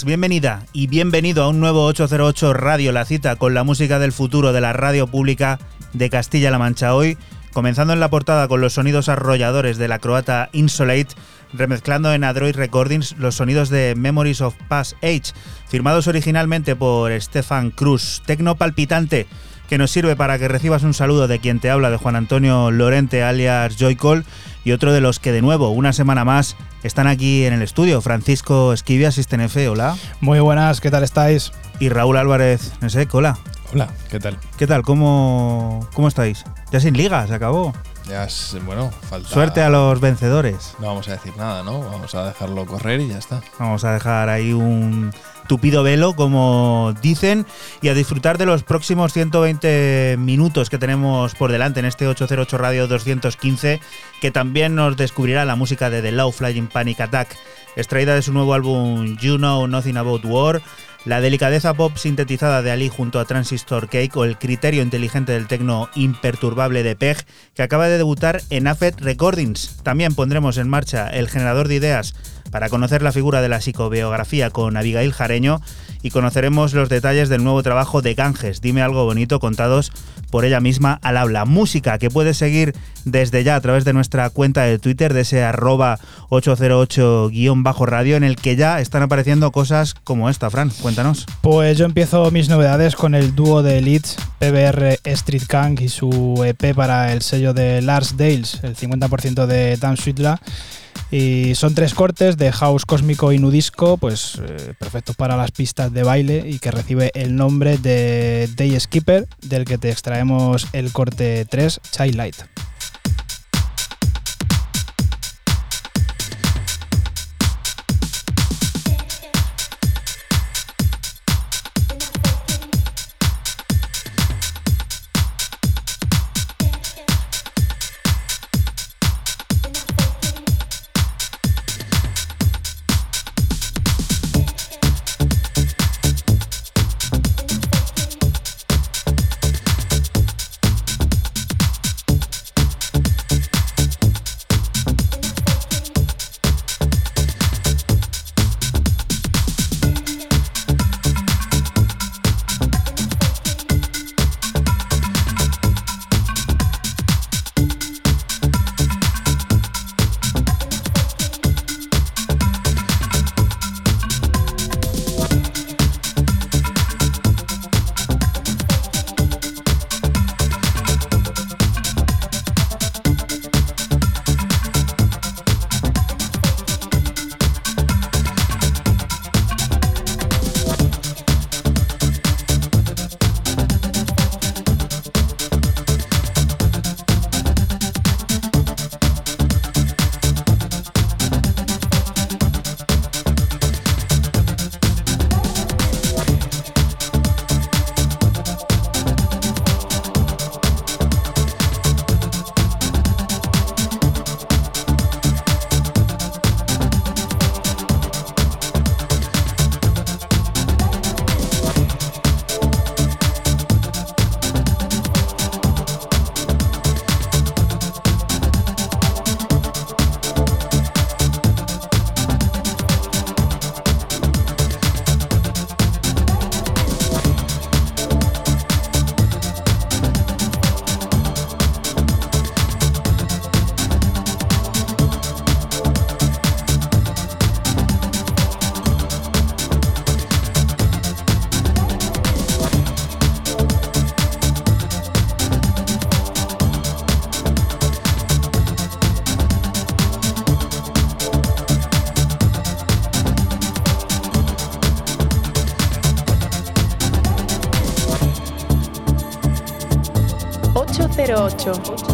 Buenas, bienvenida y bienvenido a un nuevo 808 Radio, la cita con la música del futuro de la radio pública de Castilla-La Mancha. Hoy, comenzando en la portada con los sonidos arrolladores de la croata Insolate, remezclando en Android Recordings los sonidos de Memories of Past Age, firmados originalmente por Stefan Cruz, tecno palpitante que nos sirve para que recibas un saludo de quien te habla, de Juan Antonio Lorente, alias Joycall, y otro de los que de nuevo, una semana más, están aquí en el estudio. Francisco Esquivia, F, hola. Muy buenas, ¿qué tal estáis? Y Raúl Álvarez, no sé, hola. Hola, ¿qué tal? ¿Qué tal? ¿Cómo, cómo estáis? Ya sin liga, se acabó. Ya es, bueno, falta. Suerte a los vencedores. No vamos a decir nada, ¿no? Vamos a dejarlo correr y ya está. Vamos a dejar ahí un tupido velo, como dicen, y a disfrutar de los próximos 120 minutos que tenemos por delante en este 808 Radio 215, que también nos descubrirá la música de The Low Flying Panic Attack, extraída de su nuevo álbum You Know Nothing About War, la delicadeza pop sintetizada de Ali junto a Transistor Cake o el criterio inteligente del tecno imperturbable de Peg, que acaba de debutar en Affet Recordings. También pondremos en marcha el generador de ideas para conocer la figura de la psicobiografía con Abigail Jareño y conoceremos los detalles del nuevo trabajo de Ganges, Dime algo bonito, contados por ella misma al habla. Música que puedes seguir desde ya a través de nuestra cuenta de Twitter, de ese arroba 808-radio, en el que ya están apareciendo cosas como esta, Fran. Cuéntanos. Pues yo empiezo mis novedades con el dúo de Leeds, PBR Street Gang y su EP para el sello de Lars Dales, el 50% de Dan Sweetla. Y son tres cortes de house cósmico y nudisco, pues eh, perfectos para las pistas de baile y que recibe el nombre de Day Skipper, del que te extraemos el corte 3, Child Light. 就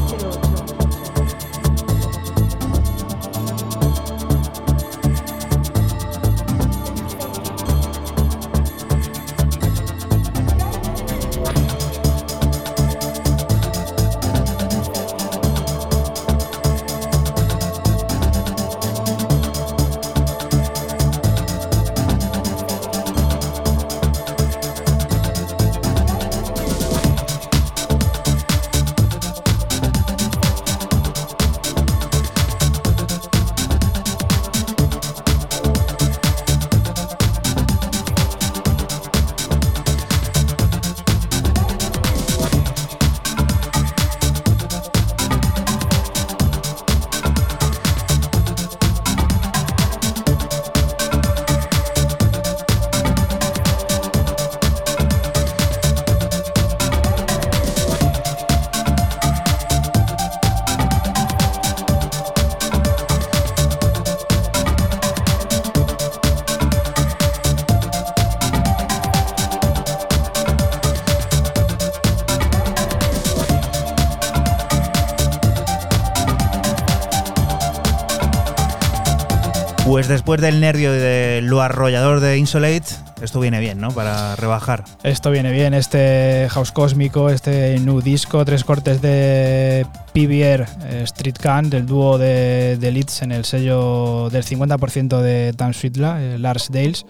Pues después del nervio y de lo arrollador de Insolate, esto viene bien, ¿no? Para rebajar. Esto viene bien, este house cósmico, este new disco, tres cortes de PBR eh, Street Can, del dúo de, de Leeds en el sello del 50% de Dan Sweetla, eh, Lars Dales.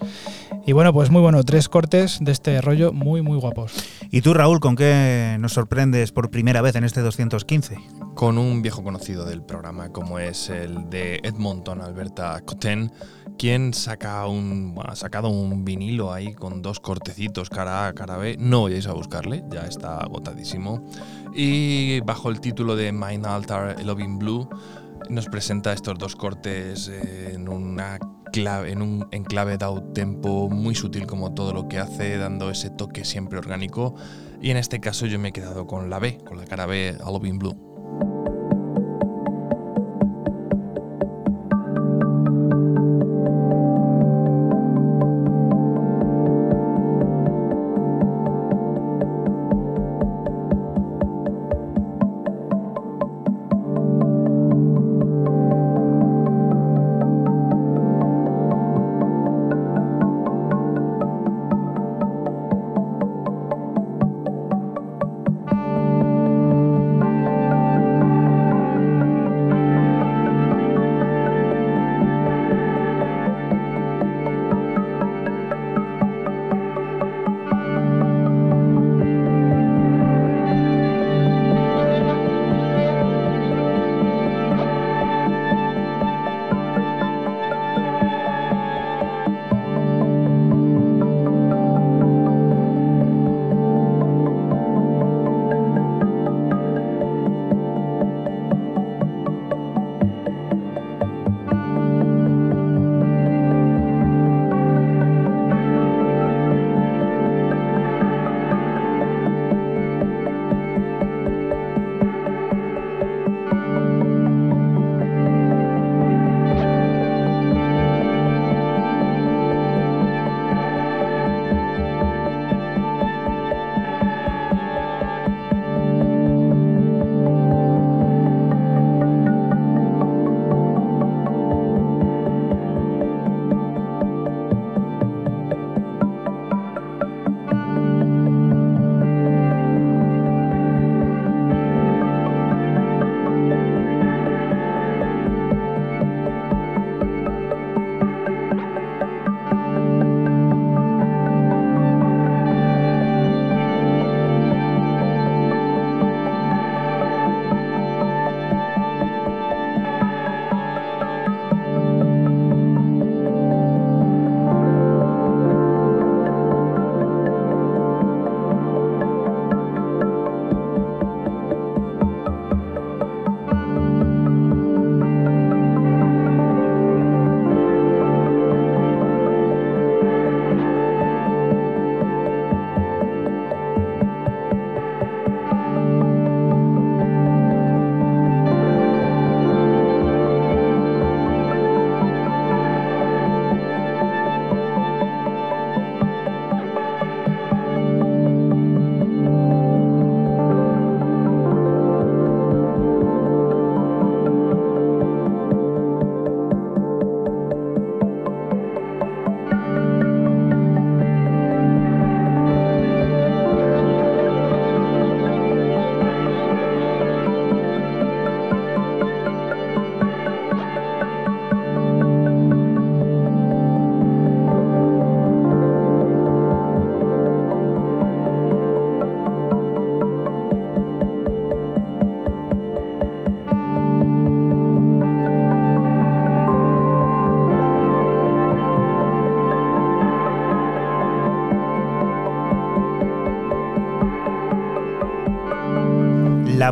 Y bueno, pues muy bueno, tres cortes de este rollo muy, muy guapos. ¿Y tú, Raúl, con qué nos sorprendes por primera vez en este 215? Con un viejo conocido del programa como es el de Edmonton, Alberta Cotten, ¿Quién saca un, bueno, ha sacado un vinilo ahí con dos cortecitos, cara A, cara B? No vayáis a buscarle, ya está agotadísimo. Y bajo el título de Mine Altar Loving Blue, nos presenta estos dos cortes en una clave, en un enclave de tempo muy sutil como todo lo que hace, dando ese toque siempre orgánico. Y en este caso yo me he quedado con la B, con la cara B a Loving Blue.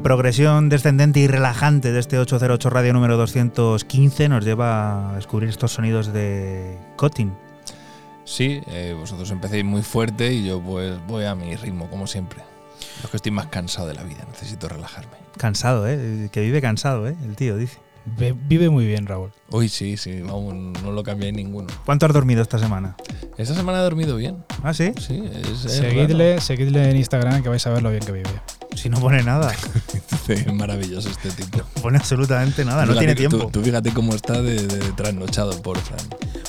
Progresión descendente y relajante de este 808 radio número 215 nos lleva a descubrir estos sonidos de Cotting. Sí, eh, vosotros empecéis muy fuerte y yo pues voy a mi ritmo, como siempre. Lo que estoy más cansado de la vida, necesito relajarme. Cansado, ¿eh? Que vive cansado, ¿eh? El tío dice. Ve- Vive muy bien, Raúl. Uy, sí, sí, vamos, no lo cambié ninguno. ¿Cuánto has dormido esta semana? Esta semana he dormido bien. ¿Ah, sí? Sí, es, es Seguidle, seguidle en Instagram que vais a ver lo bien que vive. Si no pone nada. Es maravilloso este tipo. No pone absolutamente nada, no Fíjate tiene tú- tiempo. Tú, fíjate cómo está de, de trasnochado, por Fran.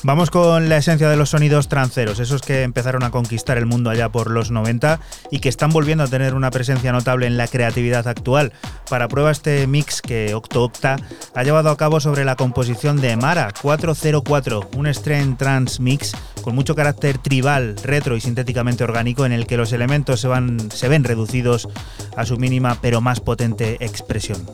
Vamos con la esencia de los sonidos tranceros, esos que empezaron a conquistar el mundo allá por los 90 y que están volviendo a tener una presencia notable en la creatividad actual. Para prueba este mix que Octo Octa ha llevado a cabo sobre la composición de Mara 404, un strain trance mix con mucho carácter tribal, retro y sintéticamente orgánico en el que los elementos se, van, se ven reducidos a su mínima pero más potente expresión.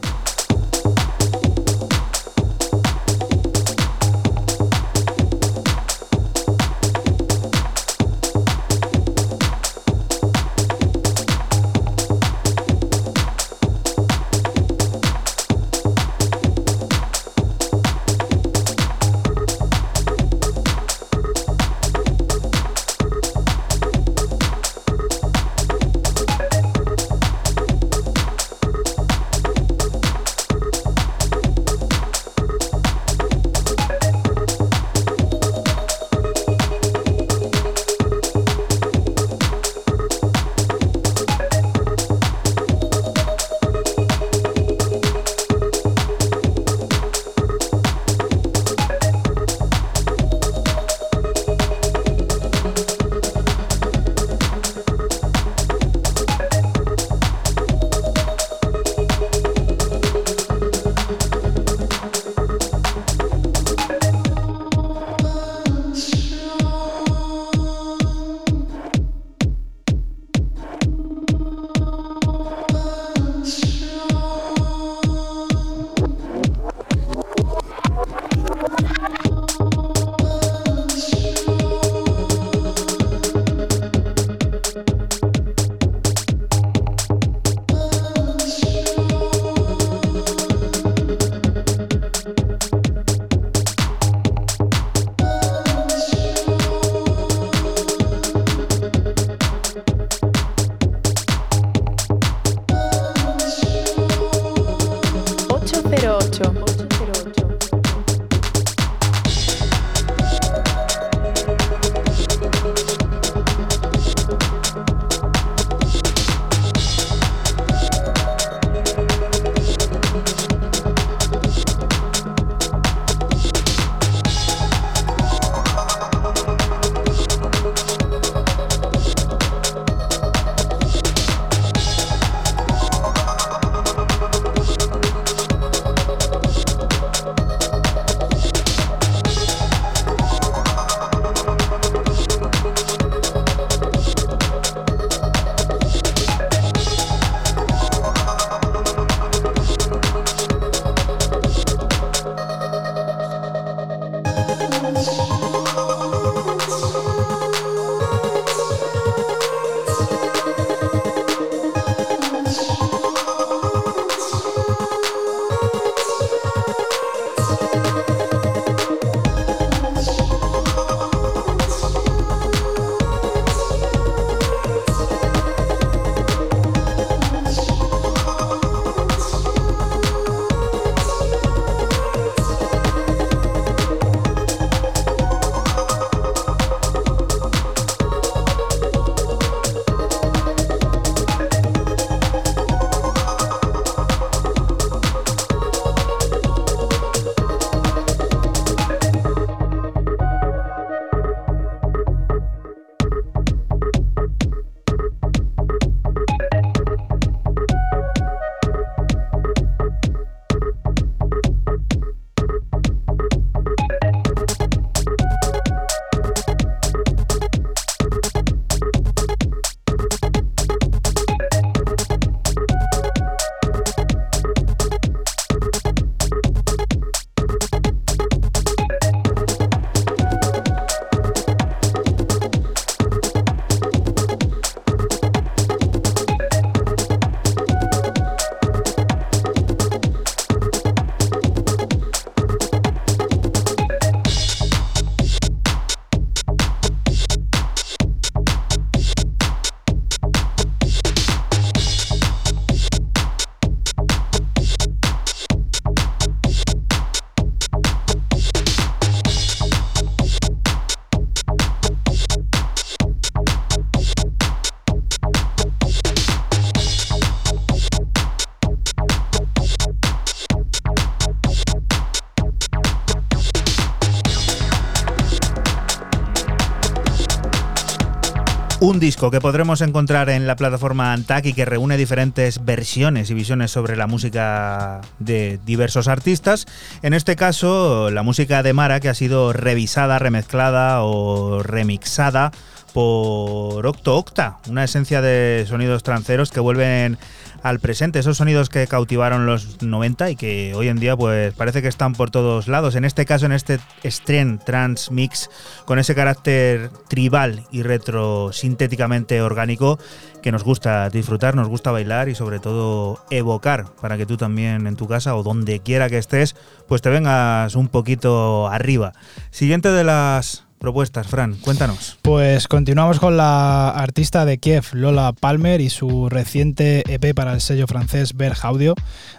Un disco que podremos encontrar en la plataforma Antac y que reúne diferentes versiones y visiones sobre la música de diversos artistas. En este caso, la música de Mara que ha sido revisada, remezclada o remixada por Octo Octa, una esencia de sonidos tranceros que vuelven al presente, esos sonidos que cautivaron los 90 y que hoy en día pues parece que están por todos lados. En este caso, en este Stren Trans Mix, con ese carácter tribal y retro sintéticamente orgánico que nos gusta disfrutar, nos gusta bailar y sobre todo evocar para que tú también en tu casa o donde quiera que estés, pues te vengas un poquito arriba. Siguiente de las propuestas, Fran, cuéntanos. Pues continuamos con la artista de Kiev, Lola Palmer, y su reciente EP para el sello francés Berg Audio.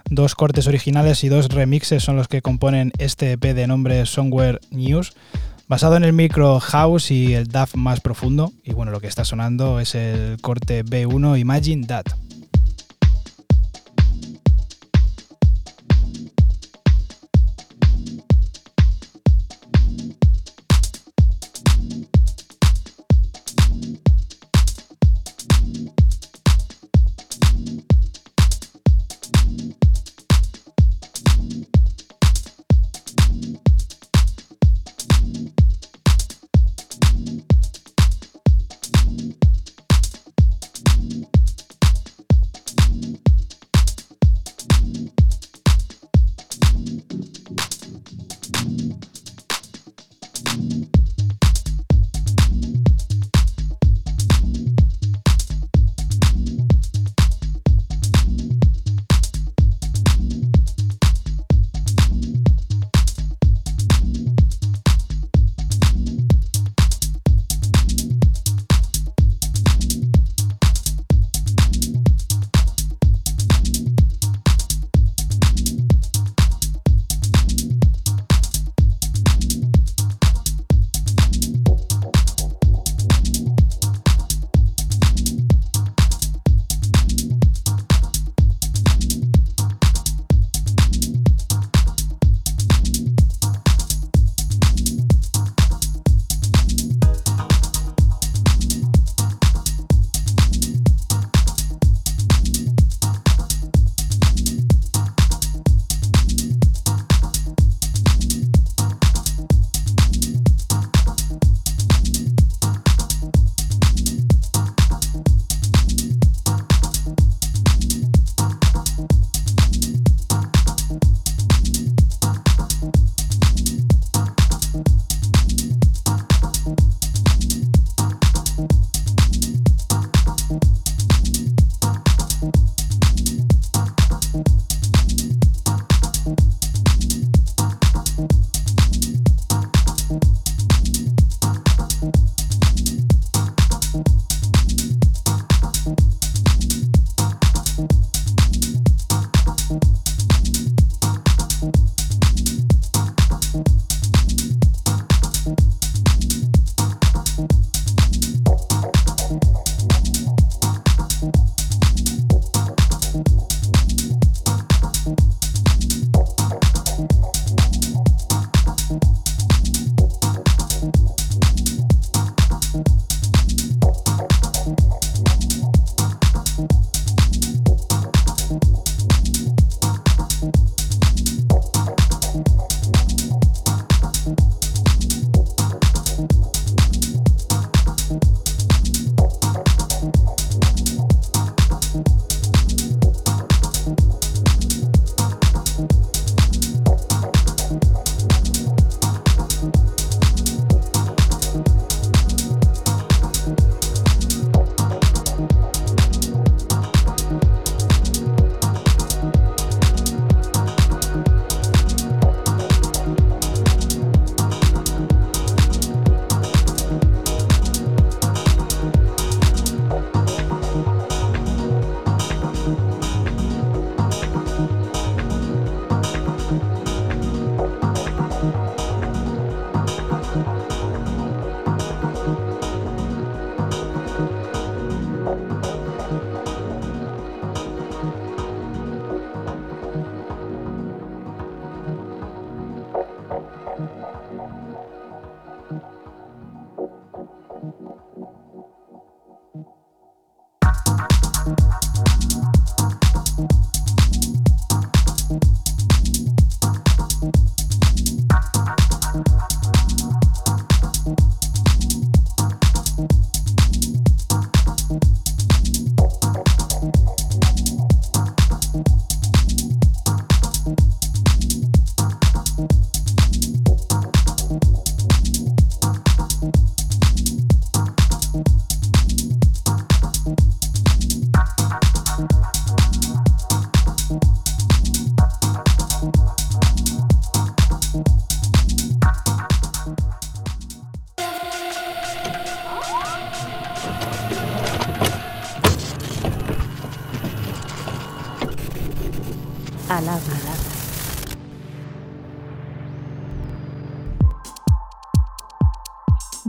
Dos cortes originales y dos remixes son los que componen este EP de nombre Somewhere News. Basado en el micro house y el DAF más profundo, y bueno, lo que está sonando es el corte B1 Imagine That.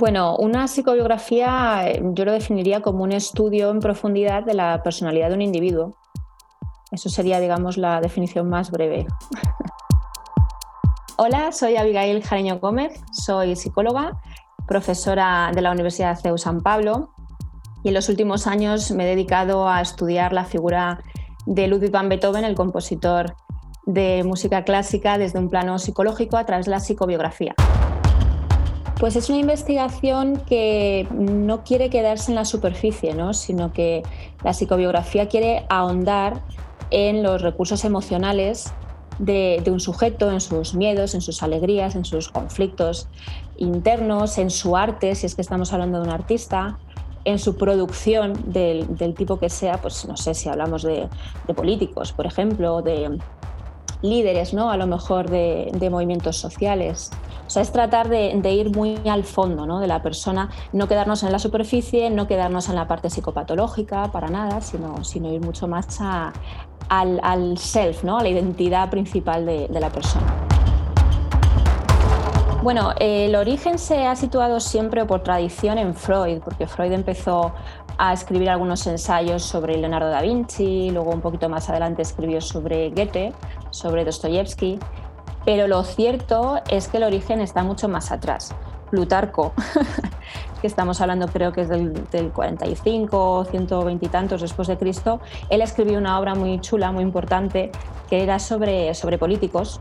Bueno, una psicobiografía eh, yo lo definiría como un estudio en profundidad de la personalidad de un individuo. Eso sería, digamos, la definición más breve. Hola, soy Abigail Jareño Gómez, soy psicóloga, profesora de la Universidad de CEU San Pablo y en los últimos años me he dedicado a estudiar la figura de Ludwig van Beethoven, el compositor de música clásica, desde un plano psicológico a través de la psicobiografía. Pues es una investigación que no quiere quedarse en la superficie, ¿no? sino que la psicobiografía quiere ahondar en los recursos emocionales de, un sujeto, en sus miedos, en sus alegrías, en sus conflictos internos, en su arte, si es que estamos hablando de un artista, en su producción del, tipo que sea, pues no sé si hablamos de, políticos, por ejemplo, de líderes, ¿no? A lo mejor de, movimientos sociales. O sea, es tratar de, ir muy al fondo ¿no? de la persona, no quedarnos en la superficie, no quedarnos en la parte psicopatológica para nada, sino, sino ir mucho más al, self, ¿no? a la identidad principal de la persona. Bueno, el origen se ha situado siempre por tradición en Freud, porque Freud empezó a escribir algunos ensayos sobre Leonardo da Vinci, luego un poquito más adelante escribió sobre Goethe, sobre Dostoyevsky, pero lo cierto es que el origen está mucho más atrás. Plutarco, que estamos hablando creo que es del, 45, 120 y tantos después de Cristo, él escribió una obra muy chula, muy importante, que era sobre, sobre políticos,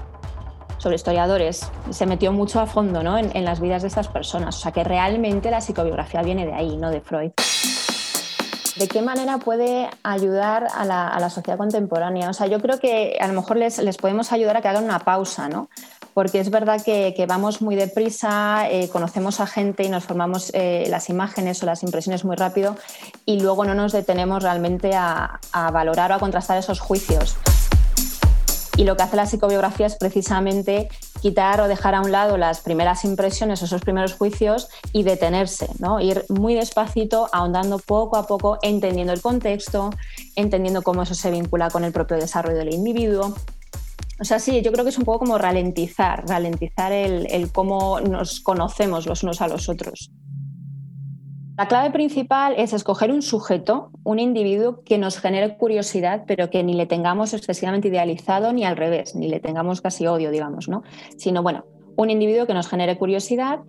sobre historiadores, se metió mucho a fondo ¿no? en, las vidas de estas personas. O sea que realmente la psicobiografía viene de ahí, no de Freud. ¿De qué manera puede ayudar a la, sociedad contemporánea? O sea, yo creo que a lo mejor les, podemos ayudar a que hagan una pausa, ¿no? Porque es verdad que, vamos muy deprisa, eh, conocemos a gente y nos formamos eh, las imágenes o las impresiones muy rápido y luego no nos detenemos realmente a, a valorar o a contrastar esos juicios. Y lo que hace la psicobiografía es precisamente quitar o dejar a un lado las primeras impresiones, esos primeros juicios y detenerse, ¿no? ir muy despacito, ahondando poco a poco, entendiendo el contexto, entendiendo cómo eso se vincula con el propio desarrollo del individuo. O sea, sí, yo creo que es un poco como ralentizar, ralentizar el, el cómo nos conocemos los unos a los otros. La clave principal es escoger un sujeto, un individuo que nos genere curiosidad, pero que ni le tengamos excesivamente idealizado ni al revés, ni le tengamos casi odio, digamos, ¿no? Sino, bueno, un individuo que nos genere curiosidad.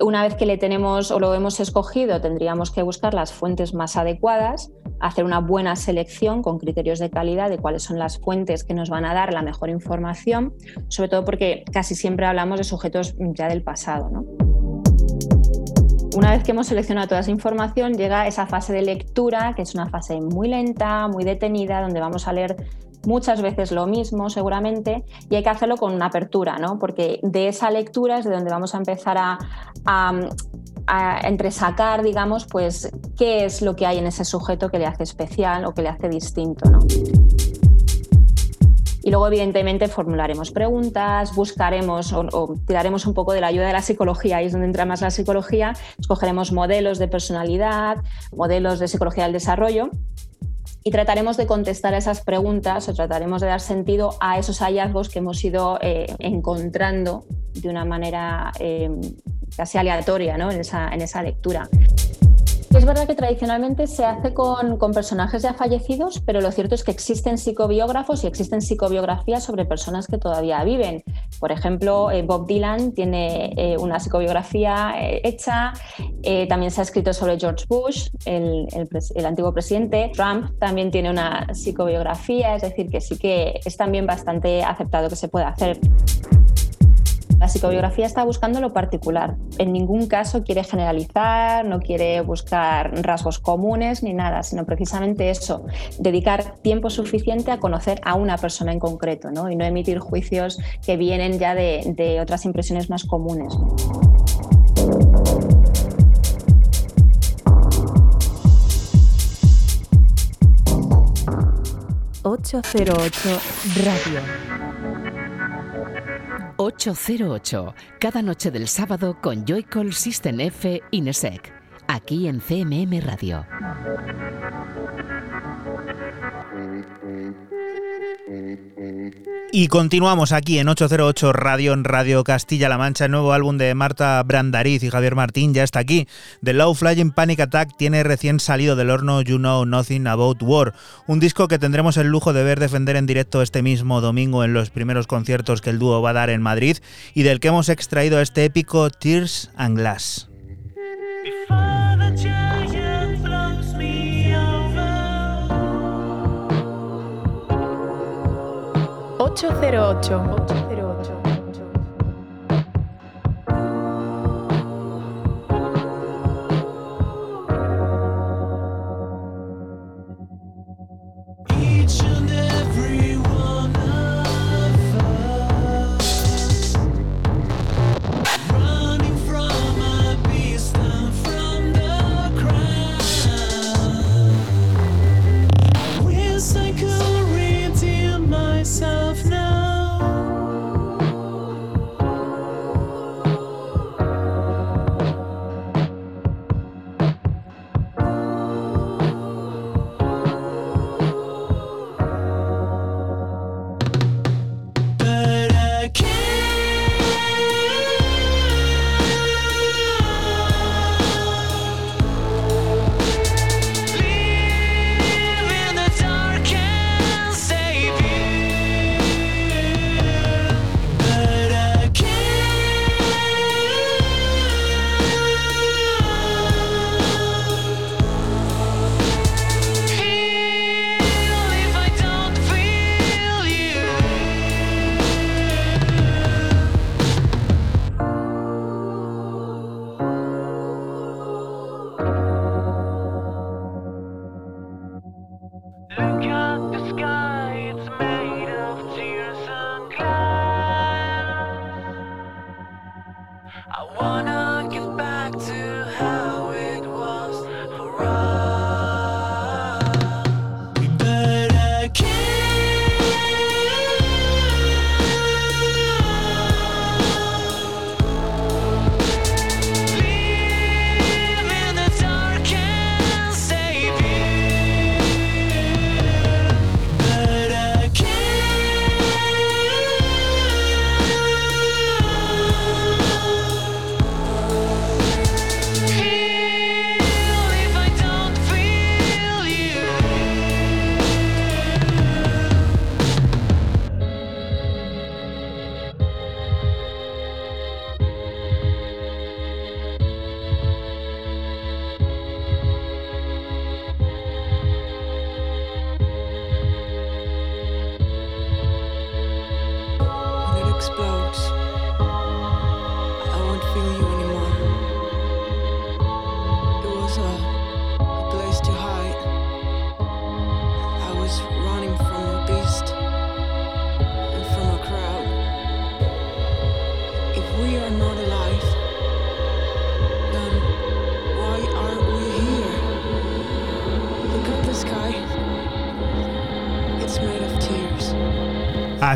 Una vez que le tenemos o lo hemos escogido, tendríamos que buscar las fuentes más adecuadas, hacer una buena selección con criterios de calidad de cuáles son las fuentes que nos van a dar la mejor información, sobre todo porque casi siempre hablamos de sujetos ya del pasado, ¿no? Una vez que hemos seleccionado toda esa información, llega esa fase de lectura, que es una fase muy lenta, muy detenida, donde vamos a leer muchas veces lo mismo seguramente y hay que hacerlo con una apertura, ¿no? porque de esa lectura es de donde vamos a empezar a, a, entresacar, digamos, pues qué es lo que hay en ese sujeto que le hace especial o que le hace distinto. ¿no? Y luego, evidentemente, formularemos preguntas, buscaremos o, tiraremos un poco de la ayuda de la psicología, ahí es donde entra más la psicología, escogeremos modelos de personalidad, modelos de psicología del desarrollo y trataremos de contestar esas preguntas o trataremos de dar sentido a esos hallazgos que hemos ido eh, encontrando de una manera eh, casi aleatoria ¿no? en, esa, en esa lectura. Es verdad que tradicionalmente se hace con, personajes ya fallecidos, pero lo cierto es que existen psicobiógrafos y existen psicobiografías sobre personas que todavía viven. Por ejemplo, eh, Bob Dylan tiene eh, una psicobiografía eh, hecha, también se ha escrito sobre George Bush, el, el antiguo presidente. Trump también tiene una psicobiografía, es decir, que sí que es también bastante aceptado que se pueda hacer. La psicobiografía está buscando lo particular. En ningún caso quiere generalizar, no quiere buscar rasgos comunes ni nada, sino precisamente eso, dedicar tiempo suficiente a conocer a una persona en concreto ¿no? y no emitir juicios que vienen ya de, otras impresiones más comunes. 808 Radio 808, cada noche del sábado con Joycall System F Inesec, aquí en CMM Radio. Y continuamos aquí en 808 Radio, en Radio Castilla-La Mancha. El nuevo álbum de Marta Brandariz y Javier Martín ya está aquí. The Low Flying Panic Attack tiene recién salido del horno You Know Nothing About War, un disco que tendremos el lujo de ver defender en directo este mismo domingo en los primeros conciertos que el dúo va a dar en Madrid y del que hemos extraído este épico Tears and Glass. 808.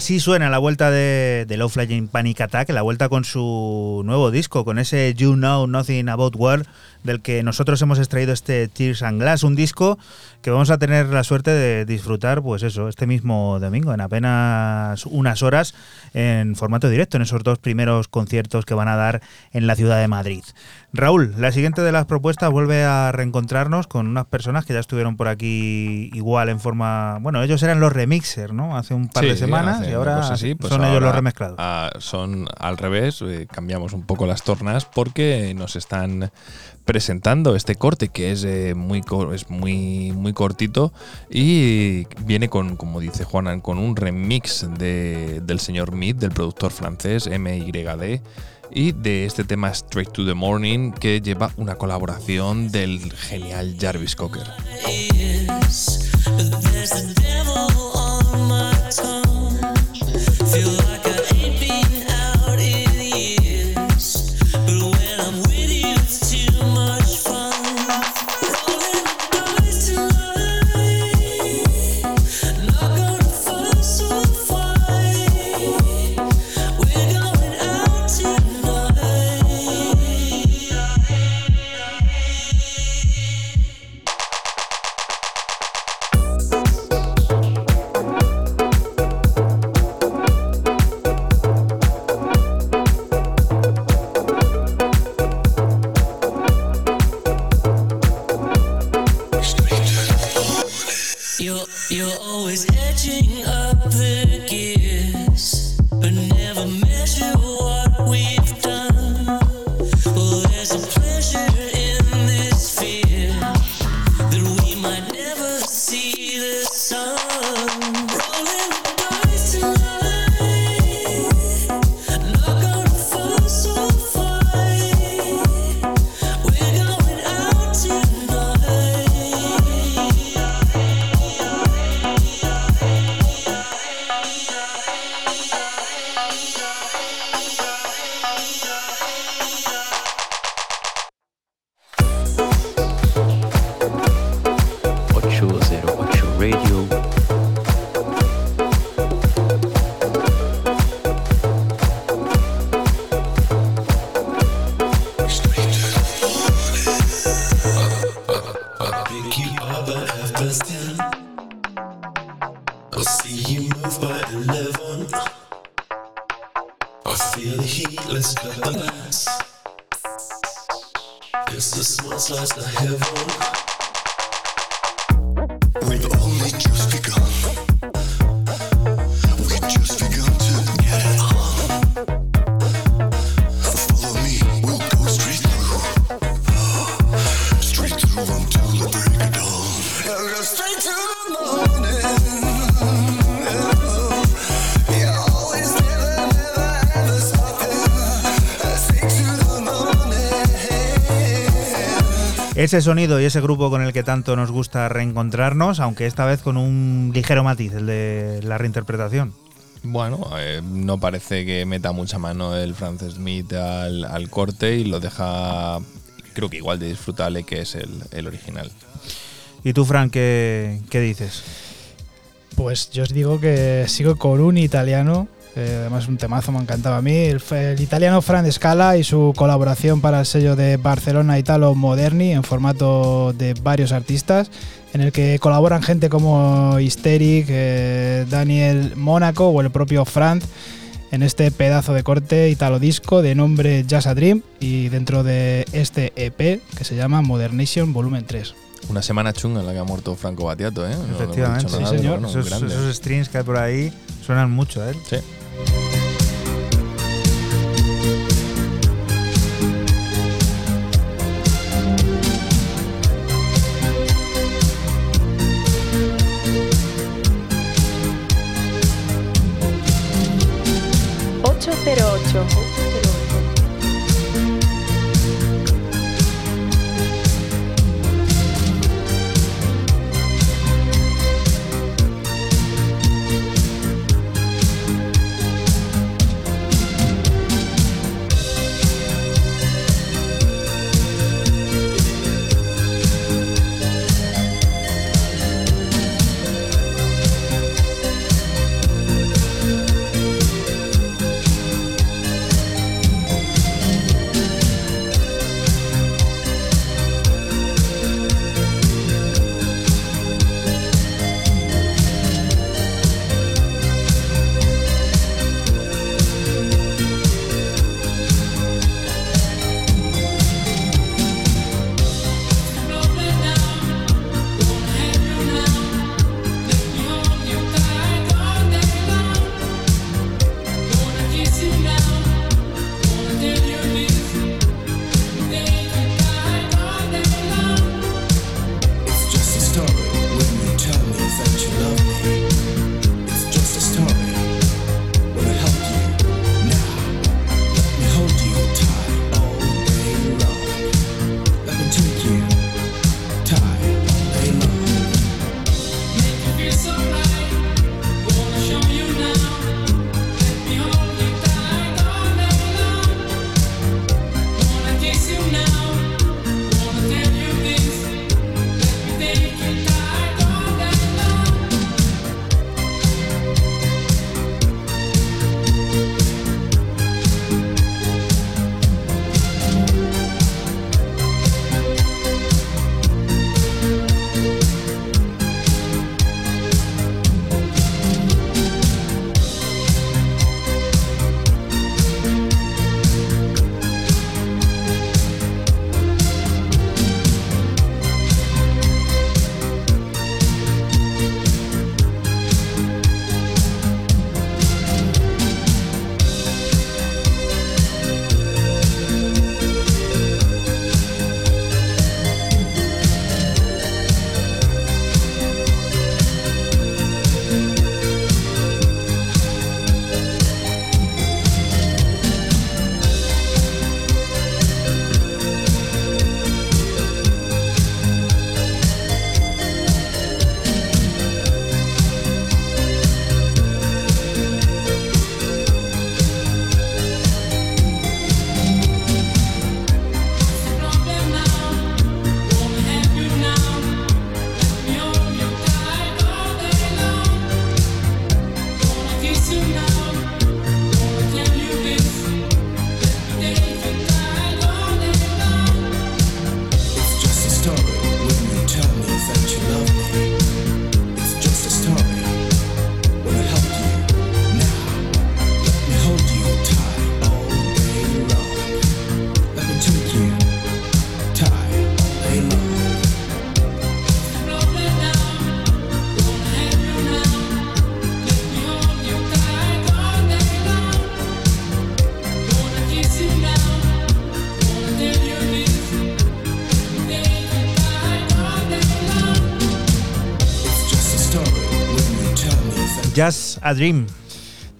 Así suena la vuelta de, de Low Flying Panic Attack, la vuelta con su nuevo disco, con ese You Know Nothing About War, del que nosotros hemos extraído este Tears and Glass, un disco que vamos a tener la suerte de disfrutar, pues eso, este mismo domingo, en apenas unas horas, en formato directo, en esos dos primeros conciertos que van a dar en la ciudad de Madrid. Raúl, la siguiente de las propuestas vuelve a reencontrarnos con unas personas que ya estuvieron por aquí igual en forma. Bueno, ellos eran los remixers, ¿no? Hace un par de semanas y ahora pues son ellos los remezclados. Ah, son al revés, eh, cambiamos un poco las tornas porque nos están presentando este corte que es, eh, muy, es muy, muy cortito y viene con, como dice Juanan, con un remix de, del señor Mead, del productor francés MYD y de este tema Straight to the Morning que lleva una colaboración del genial Jarvis Cocker. Ese sonido y ese grupo con el que tanto nos gusta reencontrarnos, aunque esta vez con un ligero matiz, el de la reinterpretación. Bueno, eh, no parece que meta mucha mano el Francis Smith al, corte y lo deja, creo que igual de disfrutable que es el, original. ¿Y tú, Frank, qué, qué dices? Pues yo os digo que sigo con un italiano eh, además un temazo, me encantaba a mí. El, italiano Fran Scala y su colaboración para el sello de Barcelona Italo Moderni en formato de varios artistas, en el que colaboran gente como Hysteric, eh, Daniel Mónaco o el propio Franz en este pedazo de corte italo disco de nombre Jazz a Dream y dentro de este EP que se llama Modernation Volumen 3. Una semana chunga en la que ha muerto Franco Battiato, ¿eh? Efectivamente, sí, señor. esos, esos, strings que hay por ahí suenan mucho a él. Sí. Bye. Jazz a Dream.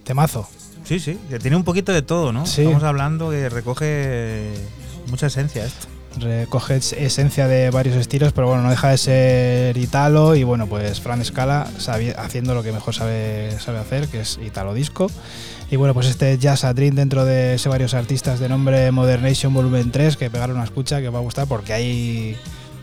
Temazo. Sí, sí, que tiene un poquito de todo, ¿no? Sí. Estamos hablando que recoge mucha esencia esto. Recoge es- esencia de varios estilos, pero bueno, no deja de ser italo y bueno, pues Fran Scala haciendo lo que mejor sabe, sabe hacer, que es italo disco. Y bueno, pues este Jazz a Dream dentro de ese varios artistas de nombre Modernation Volumen 3, que pegaron una escucha que os va a gustar porque hay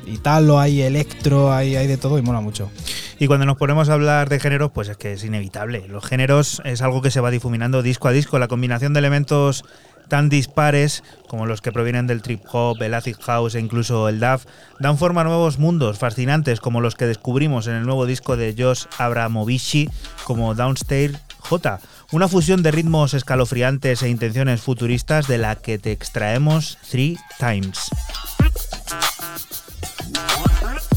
italo, hay electro, hay, hay de todo y mola mucho. Y cuando nos ponemos a hablar de géneros, pues es que es inevitable. Los géneros es algo que se va difuminando disco a disco. La combinación de elementos tan dispares como los que provienen del trip hop, el acid house e incluso el DAF dan forma a nuevos mundos fascinantes como los que descubrimos en el nuevo disco de Josh Abramovici como Downstairs J, una fusión de ritmos escalofriantes e intenciones futuristas de la que te extraemos Three Times. Uh-huh.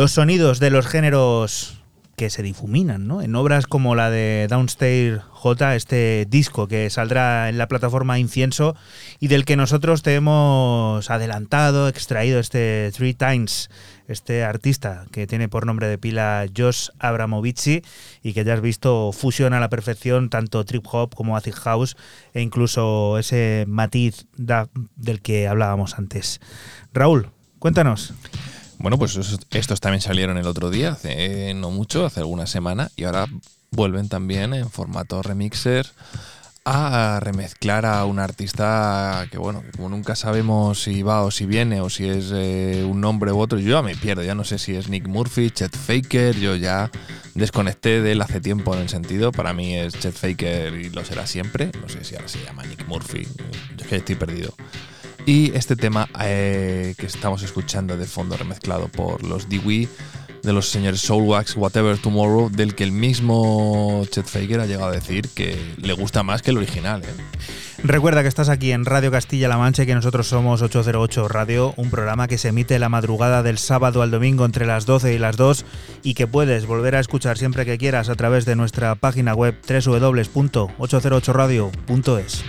Los sonidos de los géneros que se difuminan, ¿no? En obras como la de Downstairs J, este disco que saldrá en la plataforma Incienso y del que nosotros te hemos adelantado, extraído este Three Times, este artista que tiene por nombre de pila Josh Abramovici y que ya has visto fusiona a la perfección tanto trip hop como acid house e incluso ese matiz del que hablábamos antes. Raúl, cuéntanos. Bueno, pues estos también salieron el otro día, hace no mucho, hace alguna semana, y ahora vuelven también en formato remixer a remezclar a un artista que, bueno, como nunca sabemos si va o si viene o si es eh, un nombre u otro, yo ya me pierdo, ya no sé si es Nick Murphy, Chet Faker, yo ya desconecté de él hace tiempo en el sentido, para mí es Chet Faker y lo será siempre, no sé si ahora se llama Nick Murphy, yo es que estoy perdido. Y este tema eh, que estamos escuchando de fondo remezclado por los Dewey de los señores Soulwax, Whatever Tomorrow, del que el mismo Chet Faker ha llegado a decir que le gusta más que el original. ¿eh? Recuerda que estás aquí en Radio Castilla-La Mancha y que nosotros somos 808 Radio, un programa que se emite la madrugada del sábado al domingo entre las 12 y las 2 y que puedes volver a escuchar siempre que quieras a través de nuestra página web www.808radio.es.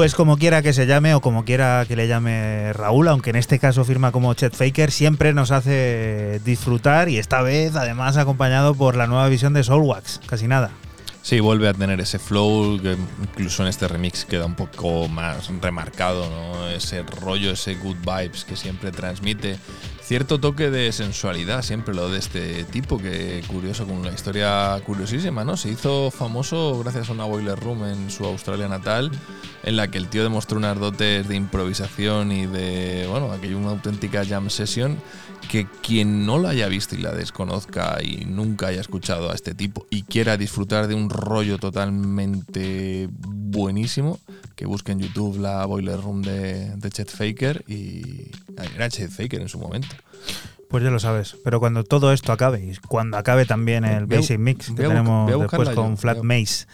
Pues como quiera que se llame o como quiera que le llame Raúl, aunque en este caso firma como Chet Faker, siempre nos hace disfrutar y esta vez además acompañado por la nueva visión de Soulwax, casi nada. Sí, vuelve a tener ese flow que incluso en este remix queda un poco más remarcado, ¿no? Ese rollo, ese good vibes que siempre transmite cierto toque de sensualidad, siempre lo de este tipo, que curioso, con una historia curiosísima, ¿no? Se hizo famoso gracias a una boiler room en su Australia natal, en la que el tío demostró unas dotes de improvisación y de, bueno, aquello una auténtica jam session que quien no la haya visto y la desconozca y nunca haya escuchado a este tipo y quiera disfrutar de un rollo totalmente buenísimo, que busque en YouTube la Boiler Room de, Chet Faker y era Chet Faker en su momento. Pues ya lo sabes, pero cuando todo esto acabe y cuando acabe también el Basic Mix que tenemos después con Flat Maze.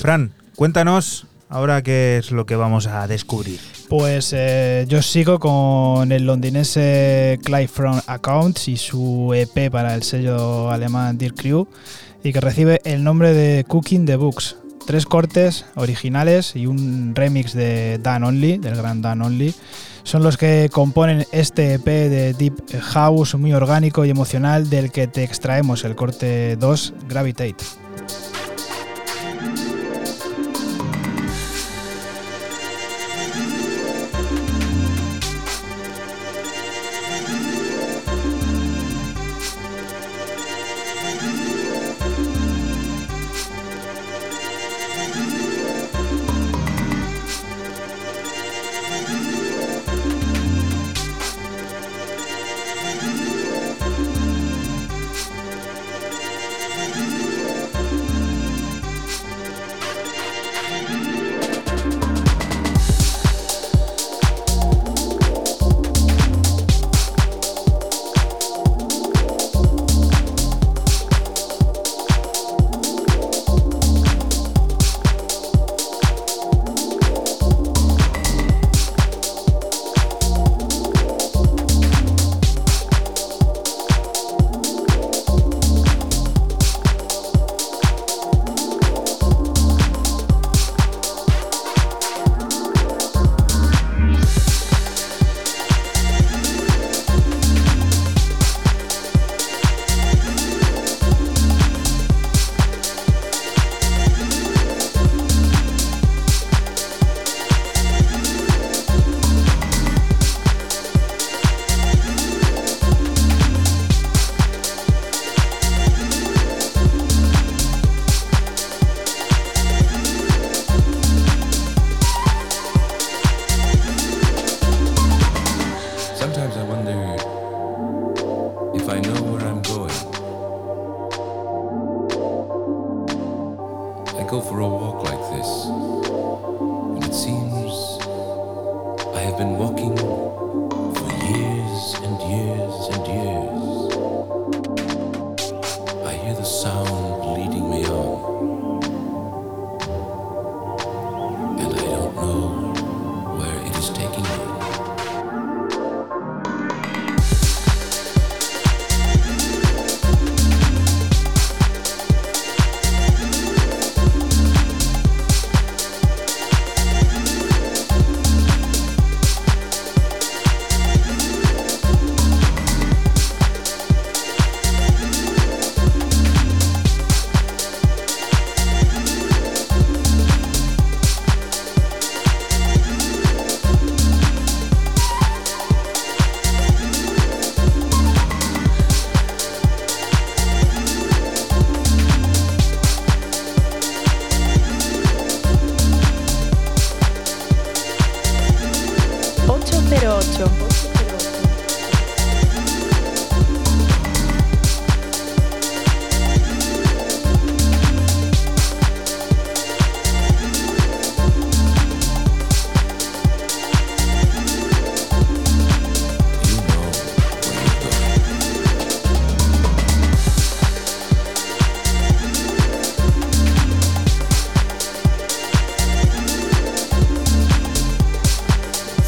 Fran, cuéntanos ahora qué es lo que vamos a descubrir. Pues eh, yo sigo con el londinense Clive From Accounts y su EP para el sello alemán Dear Crew y que recibe el nombre de Cooking the Books. Tres cortes originales y un remix de Dan Only, del gran Dan Only, son los que componen este EP de Deep House muy orgánico y emocional del que te extraemos el corte 2 Gravitate.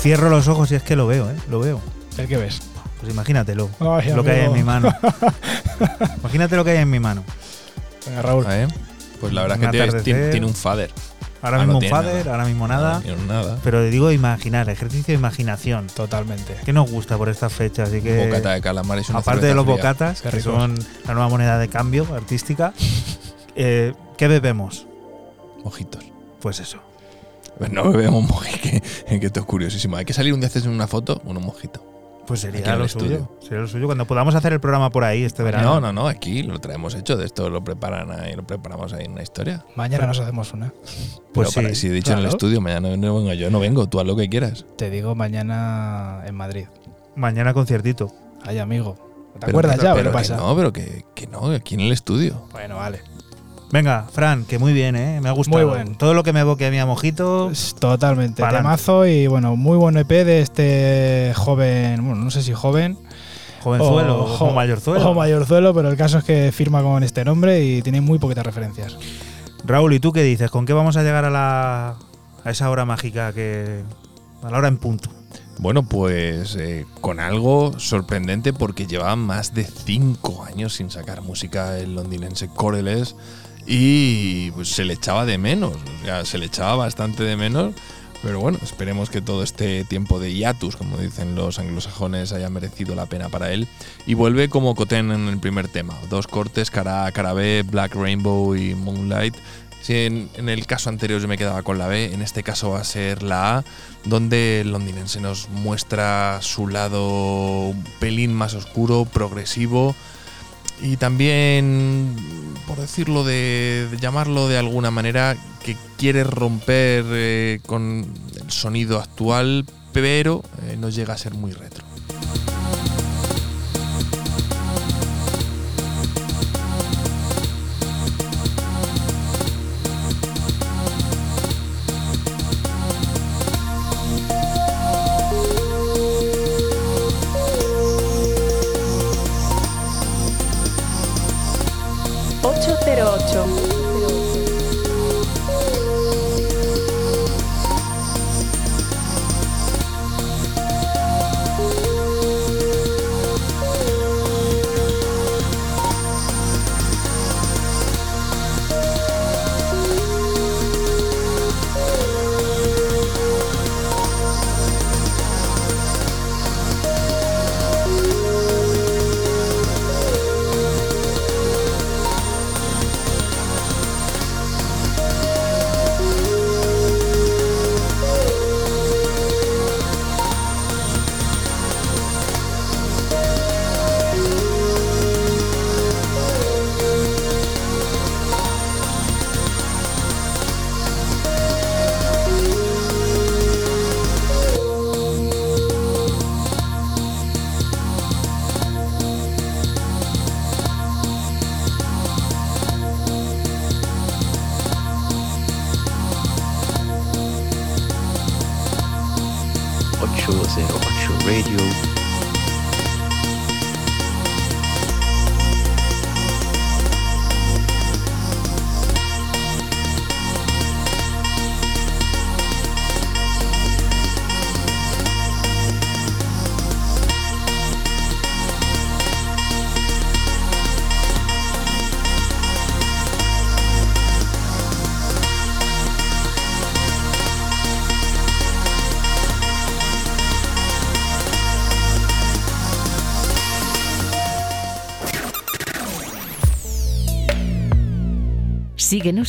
Cierro los ojos y es que lo veo, ¿eh? Lo veo. ¿El qué ves? Pues imagínatelo. lo que hay en mi mano. Imagínate lo que hay en mi mano. Venga, Raúl. Pues la verdad es que tiene, un fader. Ahora mismo un fader, ahora mismo nada. nada. Pero digo imaginar, ejercicio de imaginación. Totalmente. ¿Qué nos gusta por estas fechas? Así que, Bocata de calamar es una Aparte de los bocatas, que son la nueva moneda de cambio artística, eh, ¿qué bebemos? Mojitos. Pues eso. Pues no bebemos mojito, que, esto es curiosísimo. Hay que salir un día hacer una foto, un mojito. Pues sería lo suyo. Sería lo suyo cuando podamos hacer el programa por ahí este verano. No, no, no, aquí lo traemos hecho. De esto lo preparan ahí, lo preparamos ahí en una historia. Mañana nos hacemos una. Pues sí, si he dicho en el estudio, mañana no vengo yo, no vengo, tú haz lo que quieras. Te digo mañana en Madrid. Mañana conciertito. Ay, amigo. ¿Te acuerdas ya? Pero, pasa? no, pero que, que no, aquí en el estudio. Bueno, vale. Venga, Fran, que muy bien, ¿eh? Me ha gustado. Muy bueno. Todo lo que me evoque a mi a Mojito. Totalmente. Temazo y bueno, muy buen EP de este joven, bueno, no sé si joven. Jovenzuelo o, o, mayorzuelo. O mayorzuelo, pero el caso es que firma con este nombre y tiene muy poquitas referencias. Raúl, ¿y tú qué dices? ¿Con qué vamos a llegar a la a esa hora mágica que, a la hora en punto. Bueno, pues eh, con algo sorprendente porque llevaba más de cinco años sin sacar música el londinense Coreles y pues, se le echaba de menos, o sea, se le echaba bastante de menos. Pero bueno, esperemos que todo este tiempo de hiatus, como dicen los anglosajones, haya merecido la pena para él. Y vuelve como Coten en el primer tema. Dos cortes, cara cara B, Black Rainbow y Moonlight. Si en, en, el caso anterior yo me quedaba con la B, en este caso va a ser la A, donde el londinense nos muestra su lado un pelín más oscuro, progresivo y también, por decirlo de, llamarlo de alguna manera, que quiere romper eh, con el sonido actual, pero eh, no llega a ser muy retro.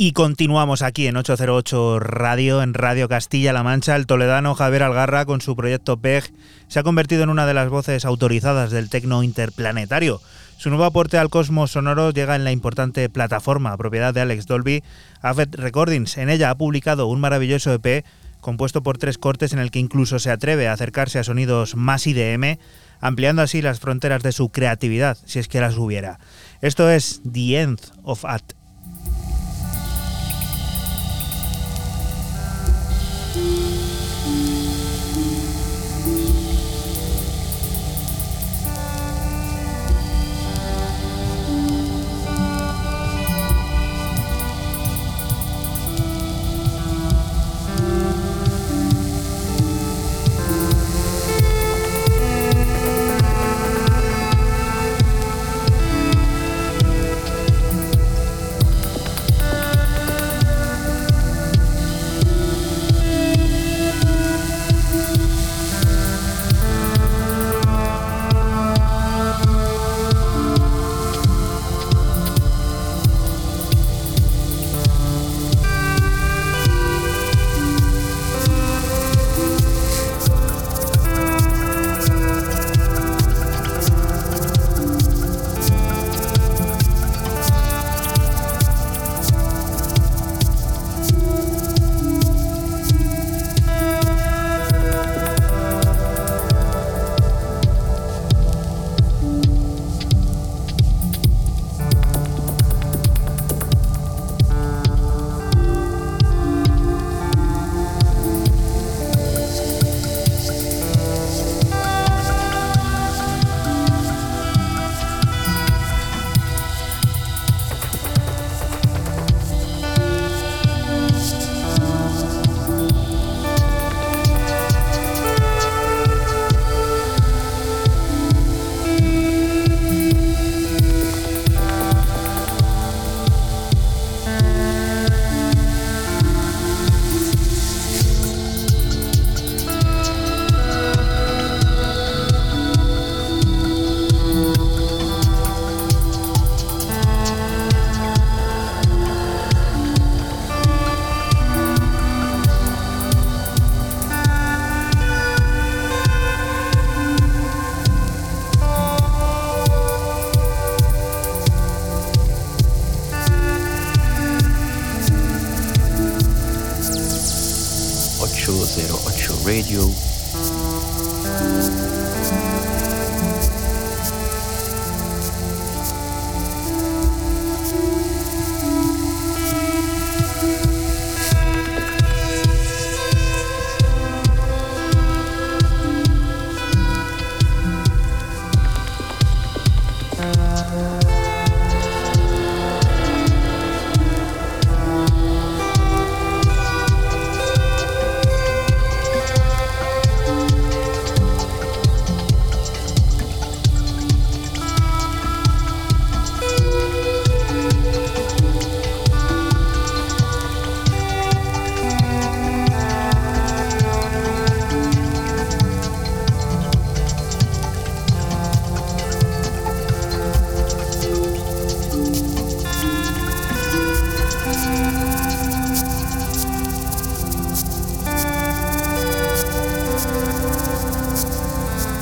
Y continuamos aquí en 808 Radio, en Radio Castilla-La Mancha. El toledano Javier Algarra, con su proyecto PEG, se ha convertido en una de las voces autorizadas del tecno interplanetario. Su nuevo aporte al cosmos sonoro llega en la importante plataforma, propiedad de Alex Dolby, Avet Recordings. En ella ha publicado un maravilloso EP compuesto por tres cortes en el que incluso se atreve a acercarse a sonidos más IDM, ampliando así las fronteras de su creatividad, si es que las hubiera. Esto es The End of At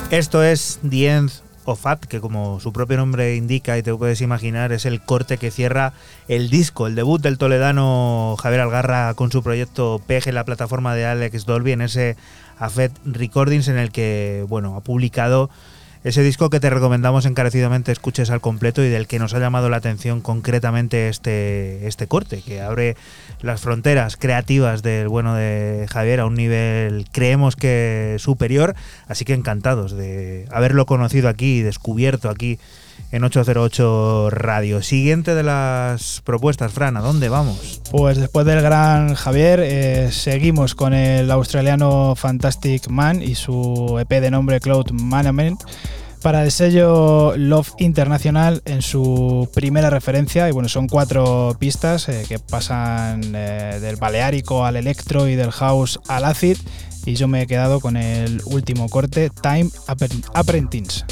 Esto es The End of At, que como su propio nombre indica y te puedes imaginar, es el corte que cierra el disco, el debut del toledano Javier Algarra con su proyecto en la plataforma de Alex Dolby, en ese AFET Recordings en el que, bueno, ha publicado ese disco que te recomendamos encarecidamente escuches al completo y del que nos ha llamado la atención concretamente este, este corte, que abre las fronteras creativas del bueno de Javier a un nivel creemos que superior, así que encantados de haberlo conocido aquí y descubierto aquí en 808 Radio. Siguiente de las propuestas, Fran, ¿a dónde vamos? Pues después del gran Javier, eh, seguimos con el australiano Fantastic Man y su EP de nombre Cloud Management para el sello Love International en su primera referencia. Y bueno, son cuatro pistas eh, que pasan eh, del baleárico al electro y del house al acid. Y yo me he quedado con el último corte, Time Apprentice.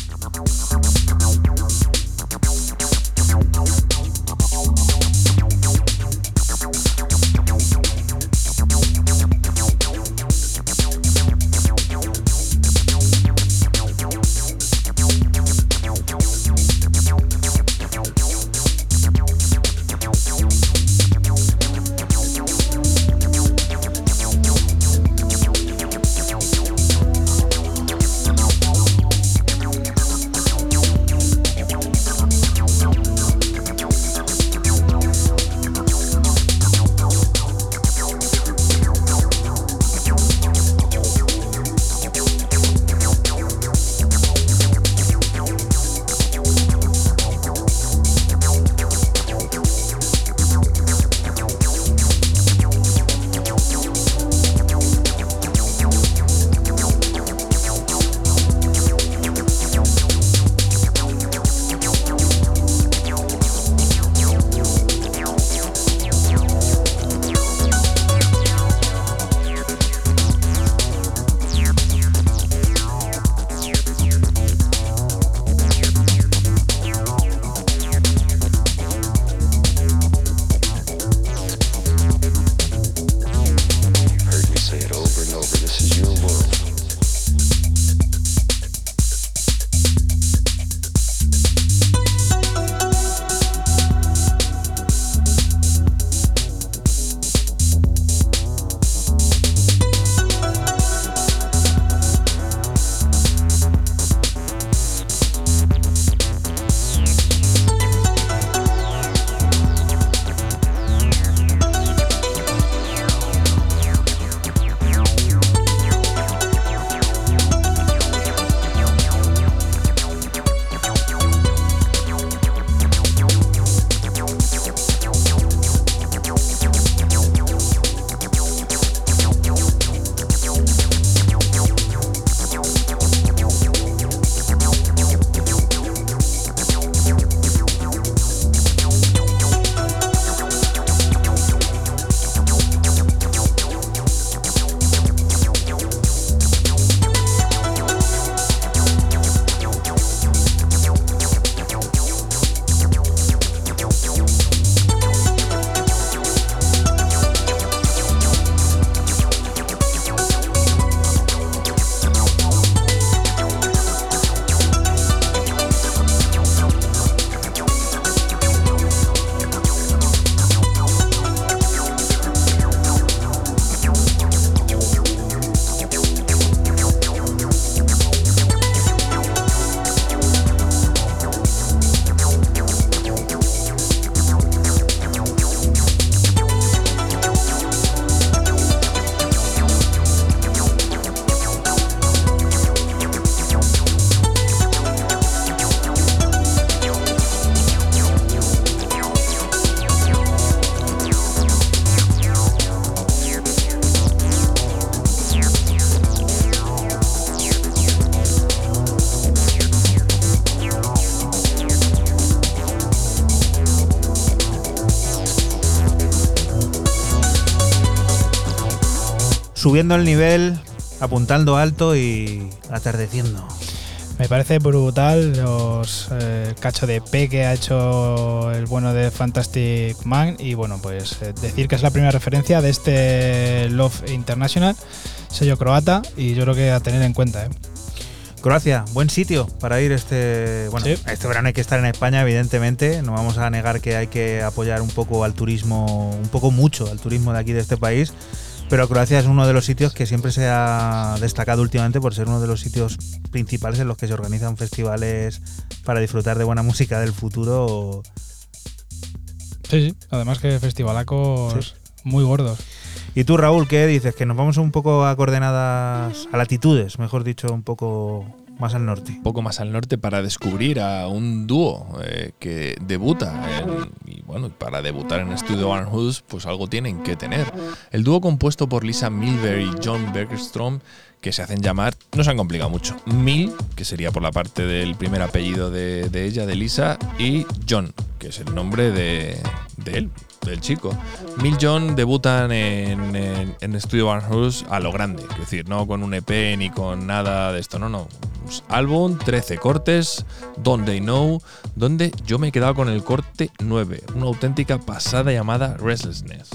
Subiendo el nivel, apuntando alto y atardeciendo. Me parece brutal los eh, cacho de P que ha hecho el bueno de Fantastic Man y bueno, pues eh, decir que es la primera referencia de este Love International, sello croata y yo creo que a tener en cuenta. ¿eh? Croacia, buen sitio para ir este. Bueno, este verano hay que estar en España, evidentemente. No vamos a negar que hay que apoyar un poco al turismo, un poco mucho al turismo de aquí de este país. Pero Croacia es uno de los sitios que siempre se ha destacado últimamente por ser uno de los sitios principales en los que se organizan festivales para disfrutar de buena música del futuro. Sí, sí. Además que festivalacos muy gordos. ¿Y tú, Raúl, qué dices? Que nos vamos un poco a coordenadas, a latitudes, mejor dicho, un poco más al norte. Un poco más al norte para descubrir a un dúo eh, que debuta. y bueno, para debutar en Studio Barnhus, pues algo tienen que tener. El dúo compuesto por Lisa Milberg y John Bergstrom, que se hacen llamar, no se han complicado mucho. Mil, que sería por la parte del primer apellido de, ella, de Lisa, y John, que es el nombre de, de él, del chico. Mill John debutan en, en, Studio Barnhurst a lo grande, es decir, no con un EP ni con nada de esto, no, no. Álbum, 13 cortes, Don't They Know, donde yo me he quedado con el corte 9, una auténtica pasada llamada Restlessness.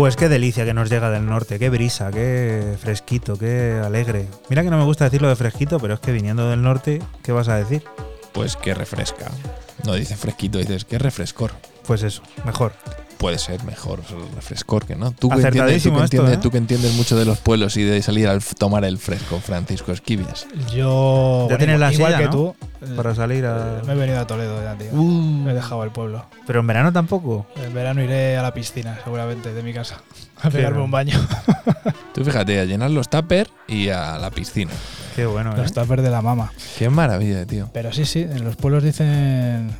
Pues qué delicia que nos llega del norte, qué brisa, qué fresquito, qué alegre. Mira que no me gusta decirlo de fresquito, pero es que viniendo del norte, ¿qué vas a decir? Pues que refresca. No dices fresquito, dices que refrescor. Pues eso, mejor. Puede ser mejor refrescor que no. Tú que, entiendes, tú, que esto, entiendes, ¿eh? tú que entiendes mucho de los pueblos y de salir a tomar el fresco, Francisco Esquivias. Yo. Ya bueno, tienes la igual silla, que ¿no? tú. Para salir a... eh, Me he venido a Toledo ya, tío. Uh, Me he dejado el pueblo. pero en verano tampoco. En verano iré a la piscina, seguramente, de mi casa. A Qué pegarme bueno. un baño. Tú fíjate, a llenar los tuppers y a la piscina. Qué bueno, ¿eh? Los tuppers de la mama. Qué maravilla, tío. Pero sí, sí, en los pueblos dicen.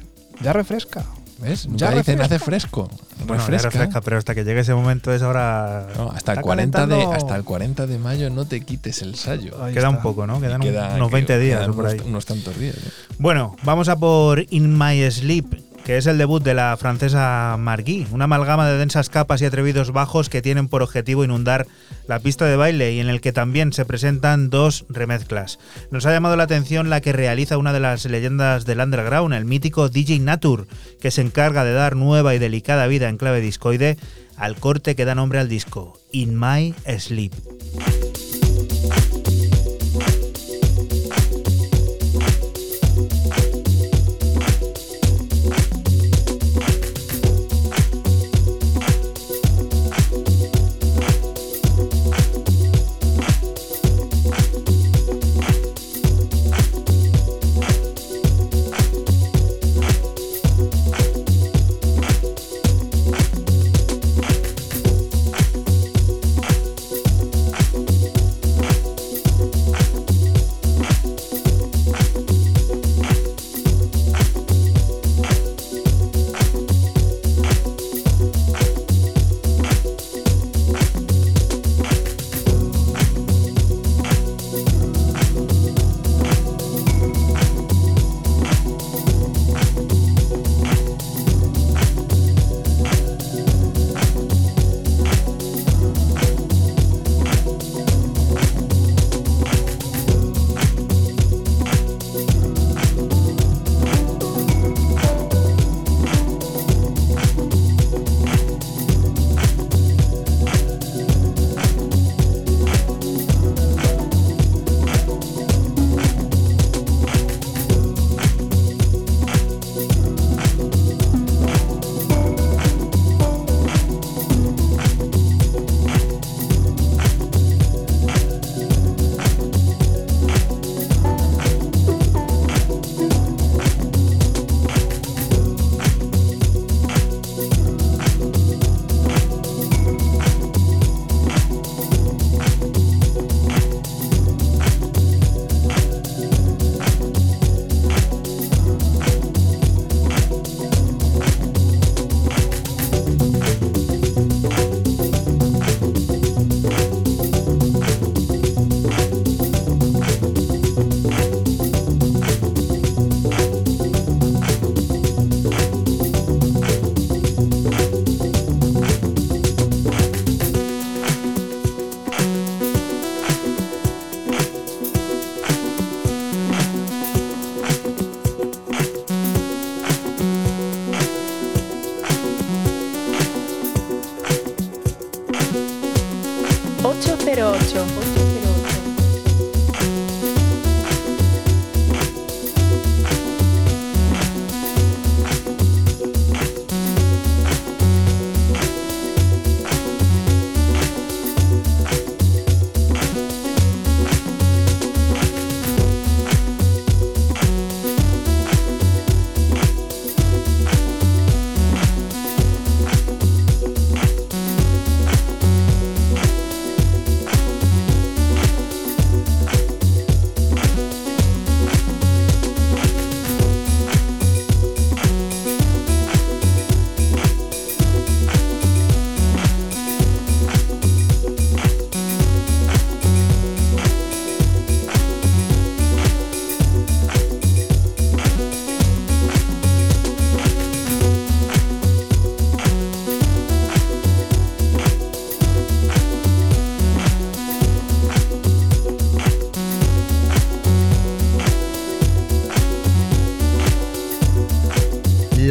Ya refresca. ¿Ves? Ya dicen refresca. hace fresco. Bueno, ya refresca. refresca, pero hasta que llegue ese momento es ahora... No, hasta, el Está 40 de, hasta el 40 de mayo no te quites el sallo. Ahí Queda está. un poco, ¿no? Quedan queda- unos que- 20 días quedan o por unos, ahí. unos tantos días. ¿eh? Bueno, vamos a por In My Sleep, que es el debut de la francesa Marguis, una amalgama de densas capas y atrevidos bajos que tienen por objetivo inundar la pista de baile y en el que también se presentan dos remezclas. Nos ha llamado la atención la que realiza una de las leyendas del underground, el mítico DJ Nature, que se encarga de dar nueva y delicada vida en clave discoide al corte que da nombre al disco, In My Sleep.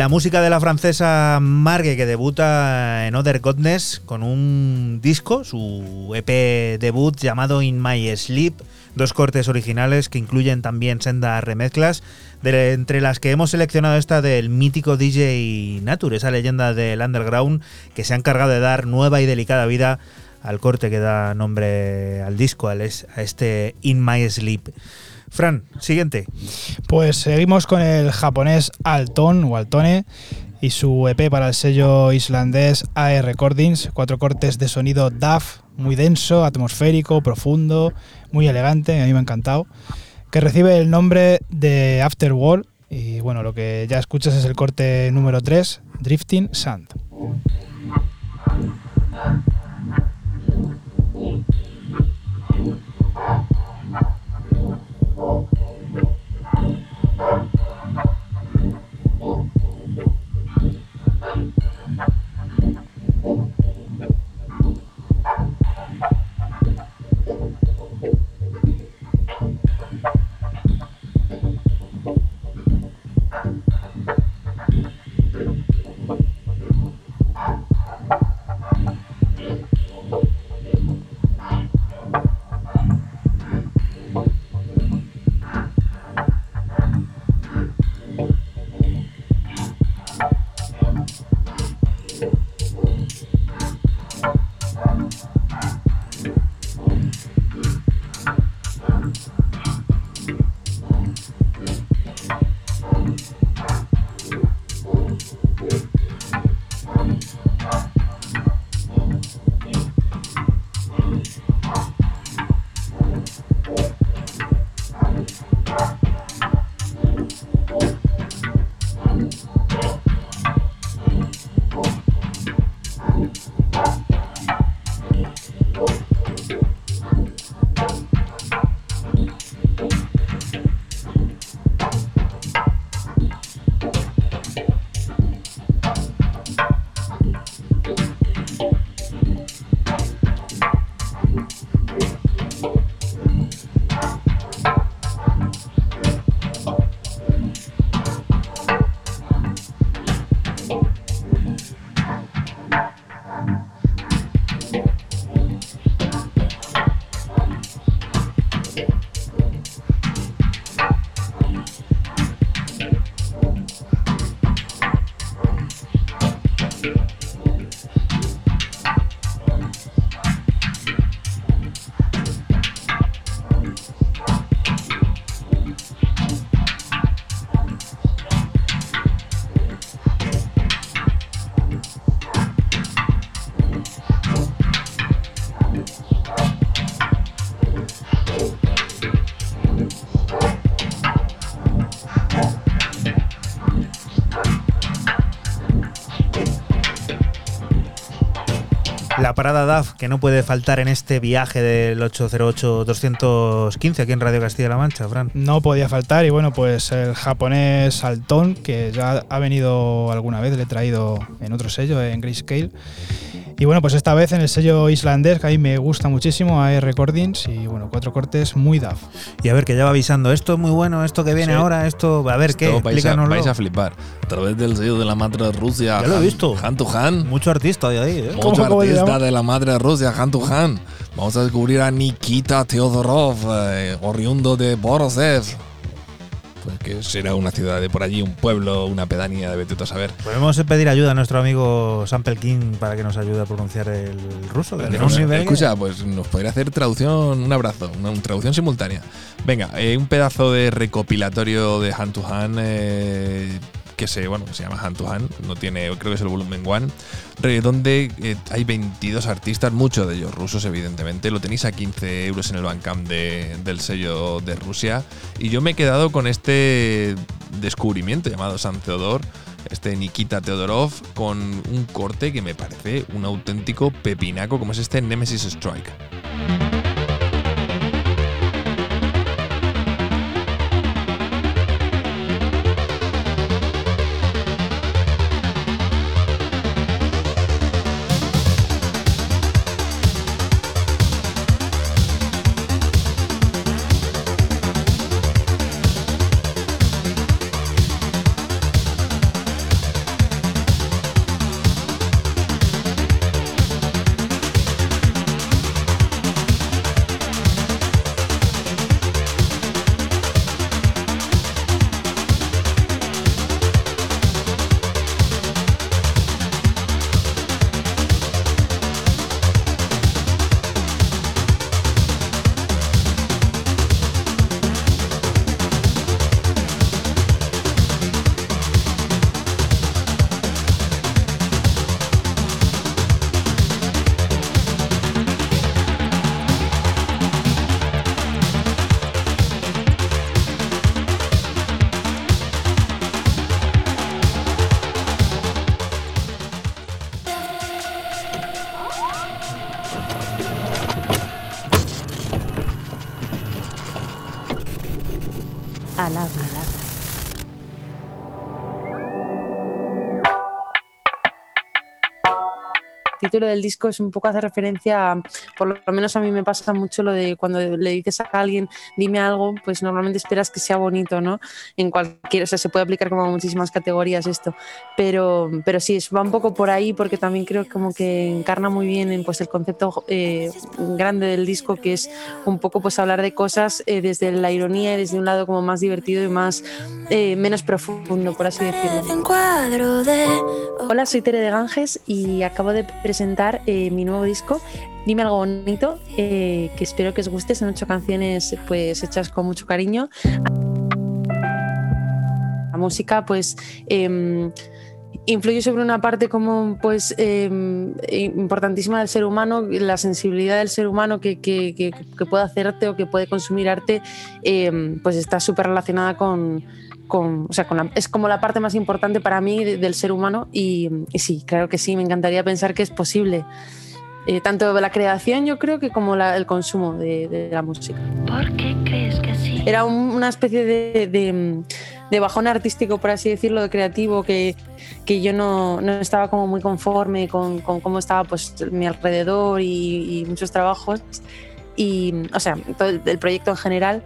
Música de la francesa Margue que debuta en Other Godness con un disco, su EP debut llamado In My Sleep, dos cortes originales que incluyen también sendas remezclas, de, entre las que hemos seleccionado esta del mítico DJ Nature, esa leyenda del underground que se ha encargado de dar nueva y delicada vida al corte que da nombre al disco, a este In My Sleep. Fran, siguiente. Pues seguimos con el japonés Alton o Altone y su EP para el sello islandés AE Recordings, cuatro cortes de sonido DAF, muy denso, atmosférico, profundo, muy elegante, a mí me ha encantado, que recibe el nombre de Afterworld y bueno, lo que ya escuchas es el corte número 3, Drifting Sand. Parada DAF que no puede faltar en este viaje del 808-215 aquí en Radio Castilla-La Mancha, Fran. No podía faltar y bueno, pues el japonés Altón, que ya ha venido alguna vez, le he traído en otro sello, en Grayscale. Y bueno, pues esta vez en el sello islandés, que a mí me gusta muchísimo, hay Recordings, y bueno, cuatro cortes muy DAF. Y a ver, que ya va avisando, esto es muy bueno, esto que viene ahora, esto, a ver, ¿qué? Vais a, vais a, flipar. A través del sello de la madre Rusia. Ya lo he visto. Han to Han. Mucho artista de ahí, ¿eh? Mucho artista de la madre Rusia, Han to Han. Vamos a descubrir a Nikita Teodorov, eh, oriundo de Borosev pues que será una ciudad de por allí, un pueblo, una pedanía, de a saber. Podemos pedir ayuda a nuestro amigo Sample King para que nos ayude a pronunciar el ruso. escucha, pues nos podría hacer traducción, un abrazo, una, traducción simultánea. Venga, eh, un pedazo de recopilatorio de Hand to Hand. Eh, que se, bueno, se llama Hand to no tiene, creo que es el volumen One, donde eh, hay 22 artistas, muchos de ellos rusos, evidentemente. Lo tenéis a 15 euros en el Bandcamp del sello de Rusia. Y yo me he quedado con este descubrimiento llamado San Theodor, este Nikita Teodorov, con un corte que me parece un auténtico pepinaco, como es este Nemesis Strike. Título del disco es un poco hace referencia, a, por lo menos a mí me pasa mucho lo de cuando le dices a alguien, dime algo, pues normalmente esperas que sea bonito, ¿no? En cualquier, o sea, se puede aplicar como a muchísimas categorías esto, pero, pero sí, va un poco por ahí porque también creo como que encarna muy bien en, pues, el concepto eh, grande del disco, que es un poco pues hablar de cosas eh, desde la ironía y desde un lado como más divertido y más eh, menos profundo, por así decirlo. Hola, soy Tere de Ganges y acabo de presentar mi nuevo disco, Dime algo bonito, eh, que espero que os guste. Son ocho canciones pues hechas con mucho cariño. La música, pues. Eh, influye sobre una parte como pues eh, importantísima del ser humano, la sensibilidad del ser humano que, que, que, que puede hacer arte o que puede consumir arte, eh, pues está súper relacionada con, con, o sea, con la, es como la parte más importante para mí de, del ser humano y, y, sí, claro que sí, me encantaría pensar que es posible. Eh, tanto la creación yo creo que como la, el consumo de, de, la música. ¿Por qué crees que sí? Era un, una especie de, de, de, bajón artístico, por así decirlo, de creativo, que, que yo no, no, estaba como muy conforme con, con cómo estaba pues, mi alrededor y, y, muchos trabajos. Y, o sea, todo el, el proyecto en general.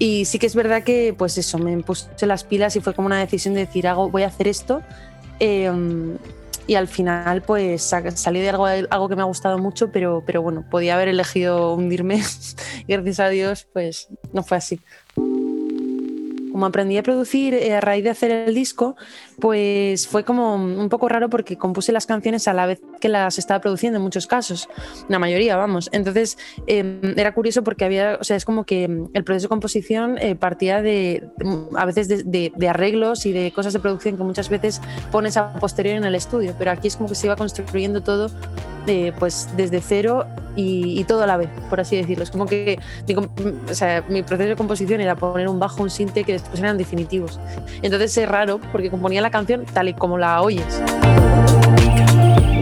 Y sí que es verdad que, pues eso, me puse las pilas y fue como una decisión de decir, hago, voy a hacer esto. Eh, y al final, pues salí de algo, algo que me ha gustado mucho, pero, pero bueno, podía haber elegido hundirme. y gracias a Dios, pues no fue así como aprendí a producir eh, a raíz de hacer el disco, pues fue como un poco raro porque compuse las canciones a la vez que las estaba produciendo en muchos casos, la mayoría, vamos. Entonces eh, era curioso porque había, o sea, es como que el proceso de composición eh, partía de, a veces de, de, de, arreglos y de cosas de producción que muchas veces pones a posteriori en el estudio, pero aquí es como que se iba construyendo todo pues desde cero y, todo a la vez, por así decirlo. Es como que mi, sea, mi proceso de composición era poner un bajo, un sinte que después eran definitivos. Entonces es raro porque componía la canción tal y como la oyes.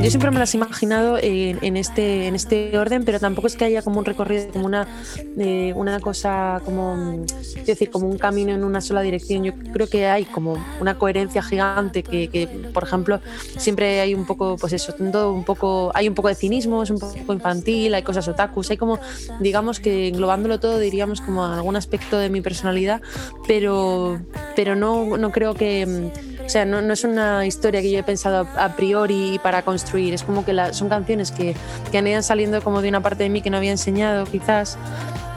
Yo siempre me las he imaginado en, en, este, en este orden, pero tampoco es que haya como un recorrido, como una, eh, una cosa, como, decir, como un camino en una sola dirección. Yo creo que hay como una coherencia gigante que, que por ejemplo, siempre hay un poco, pues eso, todo un poco, hay un poco de cinismo, es un poco infantil, hay cosas otakus, hay como, digamos que englobándolo todo diríamos como algún aspecto de mi personalidad, pero, pero no, no creo que o sea, no, es una historia que yo he pensado a, priori para construir, es como que la, son canciones que, que, han ido saliendo como de una parte de mí que no había enseñado quizás.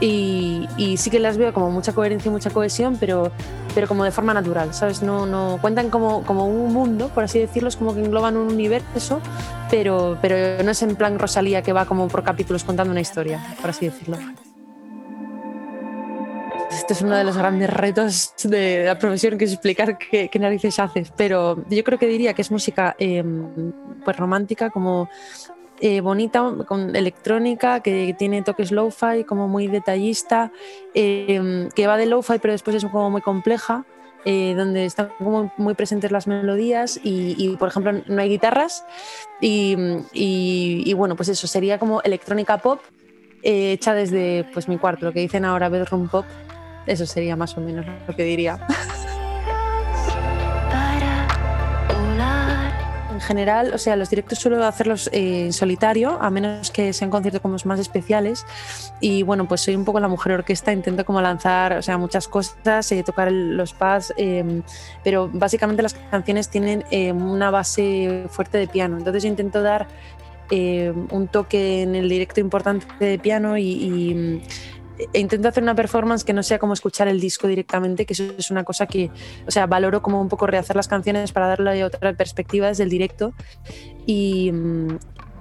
Y, y, sí que las veo como mucha coherencia y mucha cohesión, pero, pero como de forma natural, ¿sabes? No, no cuentan como, como un mundo, por así decirlo, es como que engloban un universo, pero, pero no es en plan Rosalía que va como por capítulos contando una historia, por así decirlo este es uno de los grandes retos de la profesión, que es explicar qué, qué narices haces. Pero yo creo que diría que es música eh, pues romántica, como eh, bonita, con electrónica, que tiene toques lo-fi, como muy detallista, eh, que va de lo-fi, pero después es como muy compleja. Eh, donde están como muy presentes las melodías y, por ejemplo no hay guitarras y, y, y, bueno pues eso sería como electrónica pop eh, hecha desde pues mi cuarto lo que dicen ahora bedroom pop eso sería más o menos lo que diría. en general, o sea, los directos suelo hacerlos eh, en solitario, a menos que sean conciertos como más especiales. Y bueno, pues soy un poco la mujer orquesta, intento como lanzar, o sea, muchas cosas, eh, tocar los pads, eh, pero básicamente las canciones tienen eh, una base fuerte de piano. Entonces yo intento dar eh, un toque en el directo importante de piano y, intento hacer una performance que no sea como escuchar el disco directamente, que eso es una cosa que, o sea, valoro como un poco rehacer las canciones para darle otra perspectiva desde el directo y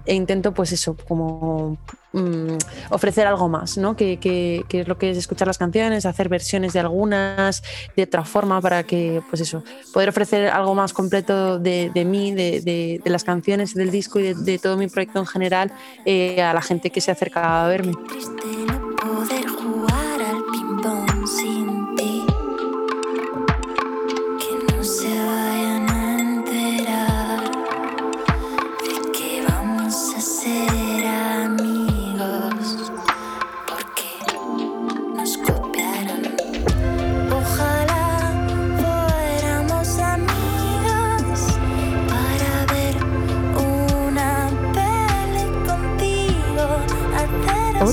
e intento pues eso, como um, ofrecer algo más, ¿no? Que, que, que, es lo que es escuchar las canciones, hacer versiones de algunas de otra forma para que, pues eso, poder ofrecer algo más completo de, de mí, de, de, de, las canciones, del disco y de, todo mi proyecto en general eh, a la gente que se acerca a verme. Poder jugar al ping-pong sin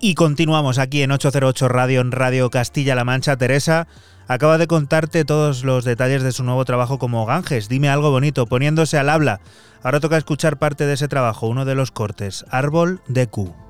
Y continuamos aquí en 808 Radio, en Radio Castilla-La Mancha. Teresa acaba de contarte todos los detalles de su nuevo trabajo como Ganges. Dime algo bonito, poniéndose al habla. Ahora toca escuchar parte de ese trabajo, uno de los cortes, Árbol de Q.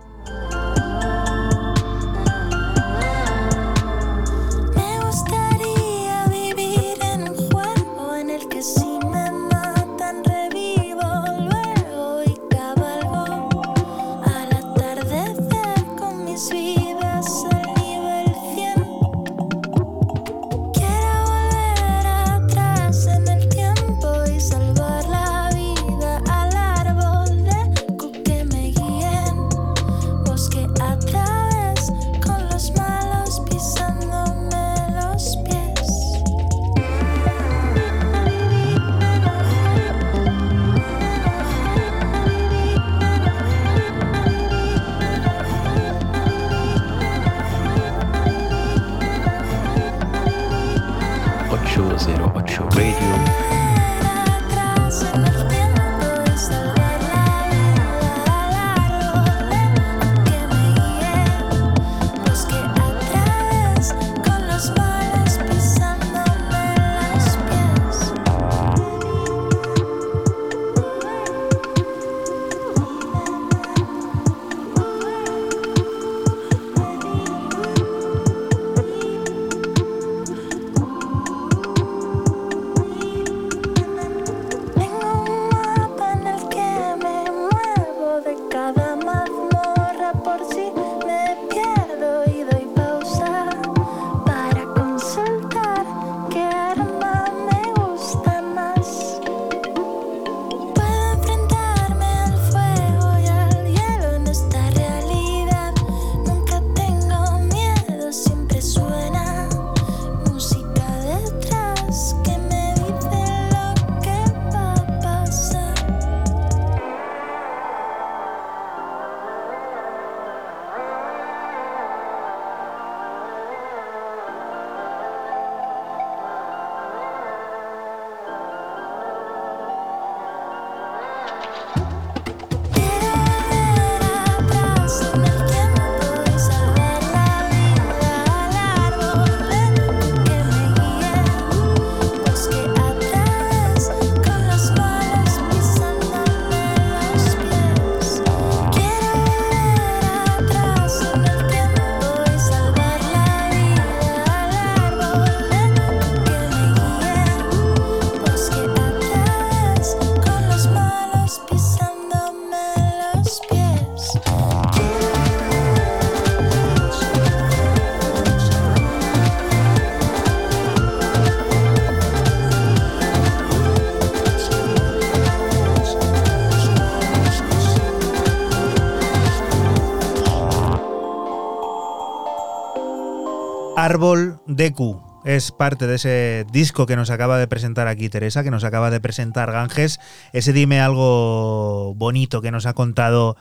Árbol Q es parte de ese disco que nos acaba de presentar aquí Teresa, que nos acaba de presentar Ganges, ese dime algo bonito que nos ha contado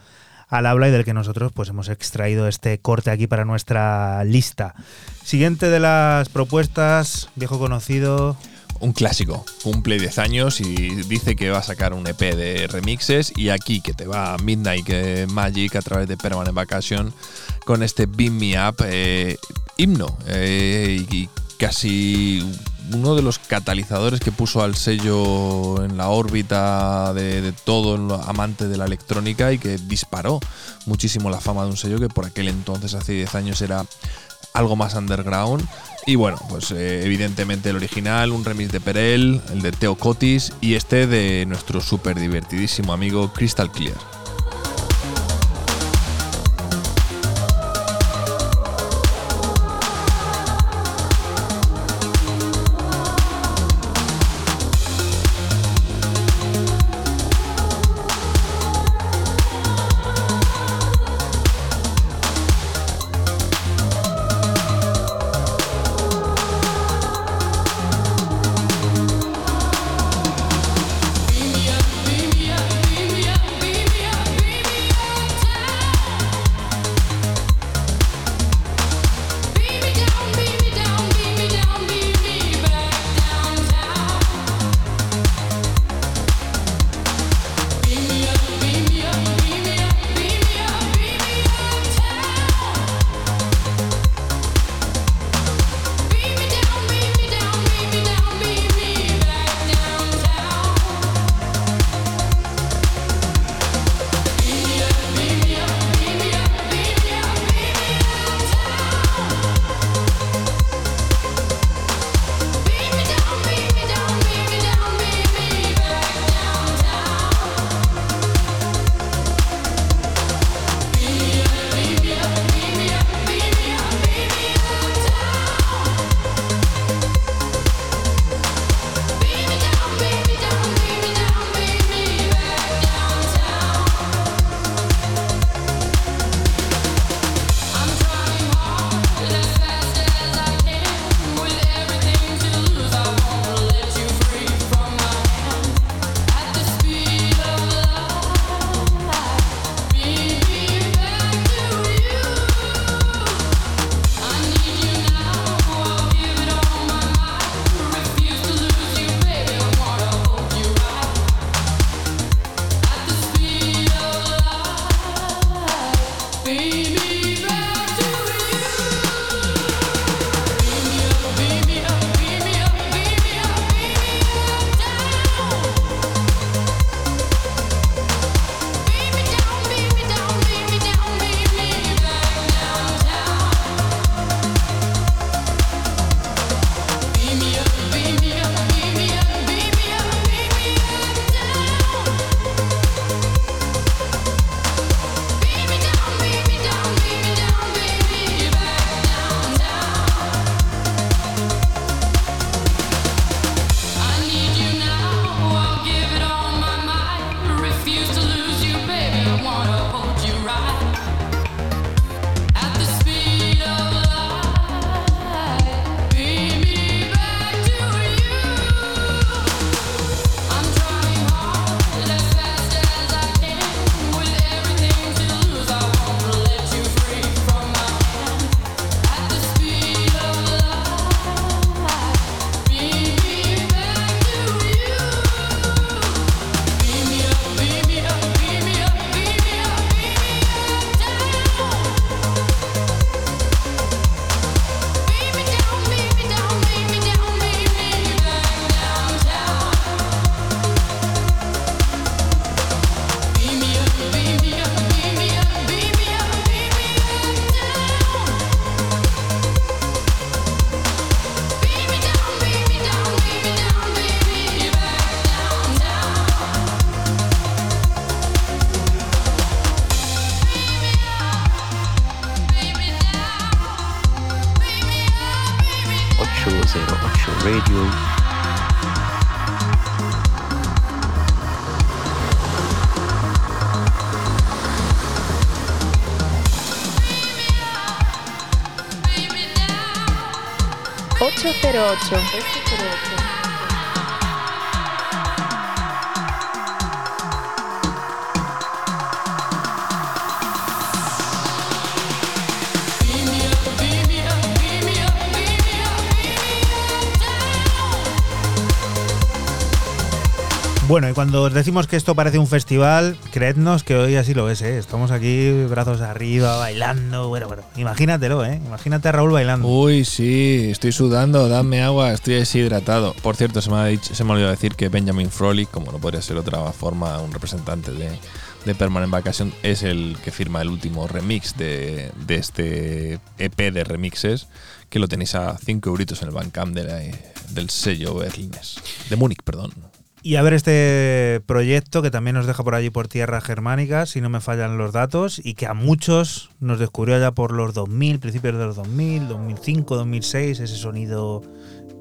al habla y del que nosotros pues hemos extraído este corte aquí para nuestra lista. Siguiente de las propuestas, viejo conocido. Un clásico, cumple 10 años y dice que va a sacar un EP de remixes y aquí que te va Midnight Magic a través de Permanent Vacation con este Beam Me Up. Eh, himno eh, y casi uno de los catalizadores que puso al sello en la órbita de, todo el amante de la electrónica y que disparó muchísimo la fama de un sello que por aquel entonces, hace 10 años, era algo más underground. Y bueno, pues eh, evidentemente el original, un remix de Perel, el de Teo Cotis y este de nuestro súper divertidísimo amigo Crystal Clear. Bueno, y cuando os decimos que esto parece un festival, creednos que hoy así lo es, ¿eh? Estamos aquí, brazos arriba, bailando. Bueno, bueno, imagínatelo, ¿eh? Imagínate a Raúl bailando. Uy, sí, estoy sudando, dame agua, estoy deshidratado. Por cierto, se me ha, dicho, se me ha olvidado decir que Benjamin Frolic, como no podría ser otra forma, un representante de, de Permanent Vacation, es el que firma el último remix de, de este EP de remixes, que lo tenéis a 5 euritos en el Bandcamp de del sello berlines. De Múnich, perdón. Y a ver este proyecto que también nos deja por allí por tierra germánica, si no me fallan los datos, y que a muchos nos descubrió ya por los 2000, principios de los 2000, 2005, 2006, ese sonido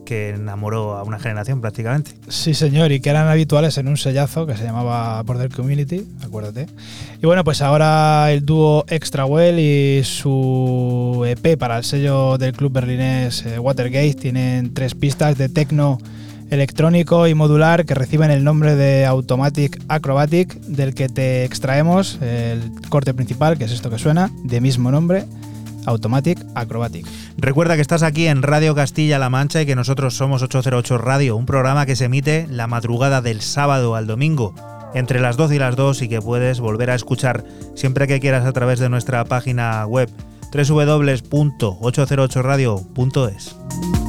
que enamoró a una generación prácticamente. Sí, señor, y que eran habituales en un sellazo que se llamaba Border Community, acuérdate. Y bueno, pues ahora el dúo Extra Well y su EP para el sello del club berlinés eh, Watergate tienen tres pistas de techno electrónico y modular que reciben el nombre de Automatic Acrobatic, del que te extraemos el corte principal, que es esto que suena, de mismo nombre, Automatic Acrobatic. Recuerda que estás aquí en Radio Castilla-La Mancha y que nosotros somos 808 Radio, un programa que se emite la madrugada del sábado al domingo, entre las 12 y las 2 y que puedes volver a escuchar siempre que quieras a través de nuestra página web www.808radio.es.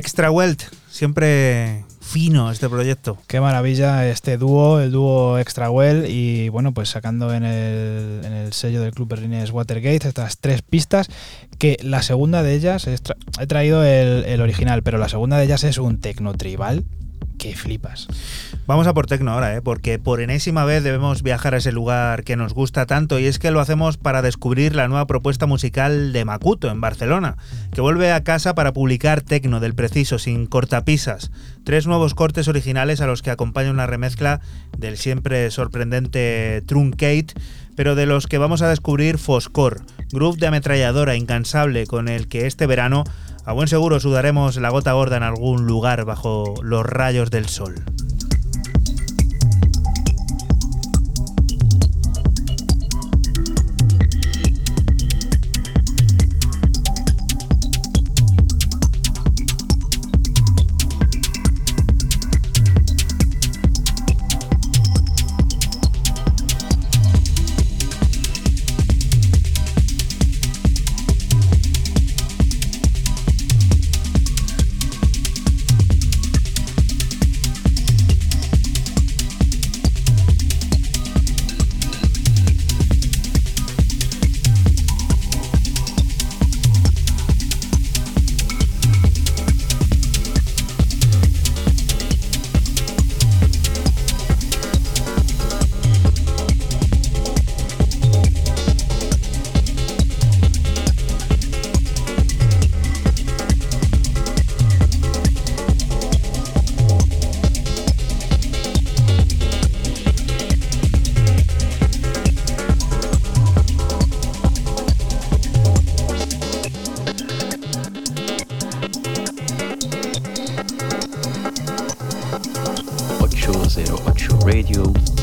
Extra Welt, siempre fino este proyecto. Qué maravilla este dúo, el dúo Extra Well y bueno, pues sacando en el, en el sello del Club Berlines Watergate estas tres pistas, que la segunda de ellas, tra he traído el, el, original, pero la segunda de ellas es un tecno tribal que flipas. Vamos a por Tecno ahora, ¿eh? porque por enésima vez debemos viajar a ese lugar que nos gusta tanto y es que lo hacemos para descubrir la nueva propuesta musical de Makuto en Barcelona, que vuelve a casa para publicar Tecno del preciso, sin cortapisas. Tres nuevos cortes originales a los que acompaña una remezcla del siempre sorprendente Truncate, pero de los que vamos a descubrir Foscor, groove de ametralladora incansable con el que este verano a buen seguro sudaremos la gota gorda en algún lugar bajo los rayos del sol. Radio.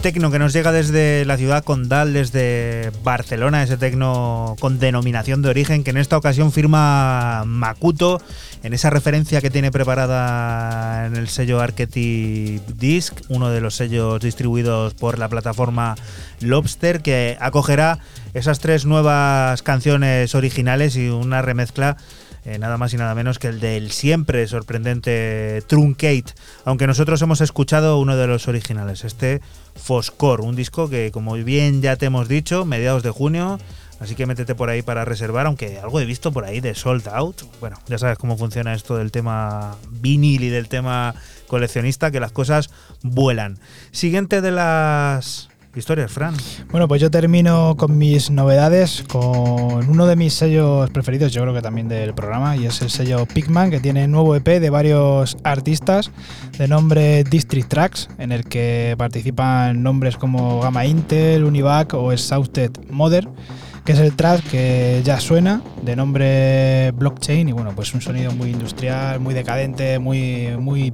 Tecno que nos llega desde la ciudad condal, desde Barcelona, ese tecno con denominación de origen, que en esta ocasión firma Makuto, en esa referencia que tiene preparada en el sello Archetype Disc, uno de los sellos distribuidos por la plataforma Lobster, que acogerá esas tres nuevas canciones originales y una remezcla eh, nada más y nada menos que el del siempre sorprendente Truncate, aunque nosotros hemos escuchado uno de los originales, este Foscor, un disco que como bien ya te hemos dicho, mediados de junio, así que métete por ahí para reservar, aunque algo he visto por ahí de sold out, bueno, ya sabes cómo funciona esto del tema vinil y del tema coleccionista, que las cosas vuelan. Siguiente de las historias, Fran? Bueno, pues yo termino con mis novedades, con uno de mis sellos preferidos, yo creo que también del programa, y es el sello Pigman, que tiene nuevo EP de varios artistas de nombre District Tracks, en el que participan nombres como Gamma Intel, Univac o Exhausted Mother que es el track que ya suena, de nombre Blockchain, y bueno, pues un sonido muy industrial, muy decadente, muy, muy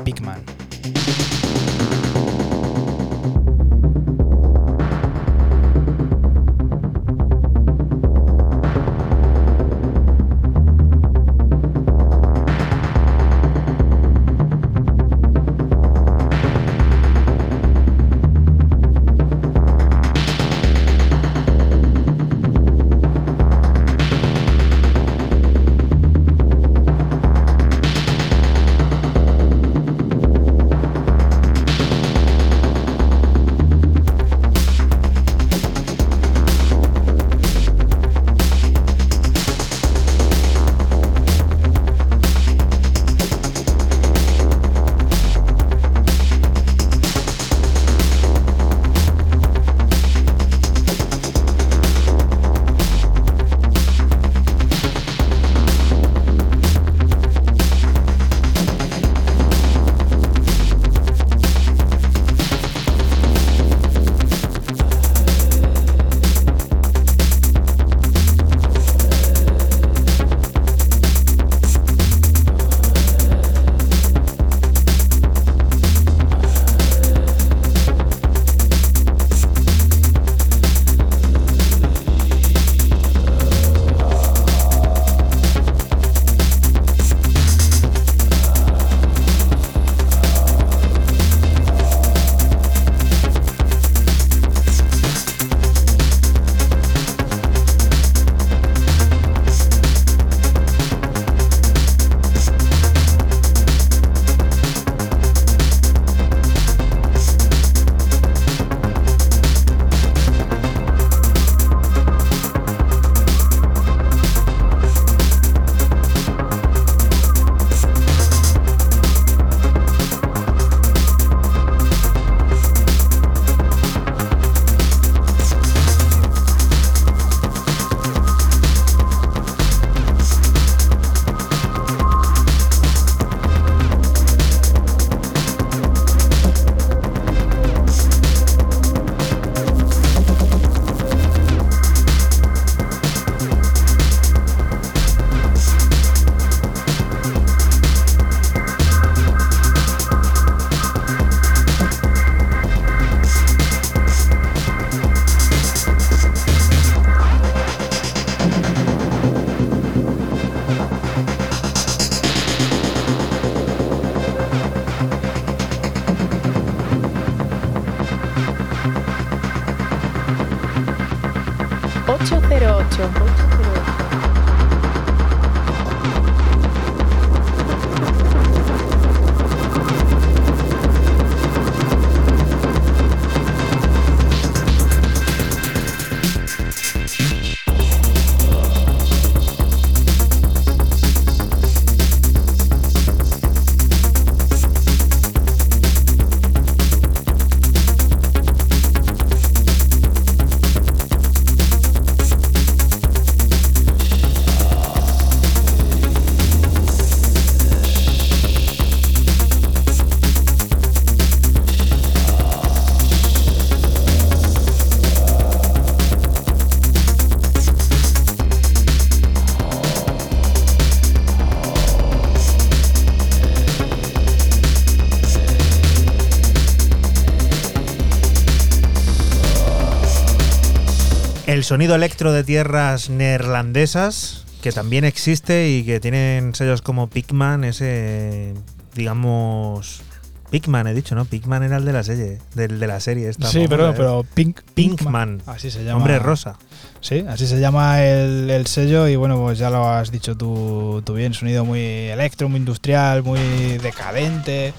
Sonido electro de tierras neerlandesas, que también existe y que tienen sellos como Pigman, ese, digamos... Pigman he dicho, ¿no? Pigman era el de la serie, del de la serie esta. Sí, pero, pero Pink, Pinkman, así se llama. Hombre rosa. Sí, así se llama el, sello y bueno, pues ya lo has dicho tú, tú bien, sonido muy electro, muy industrial, muy decadente.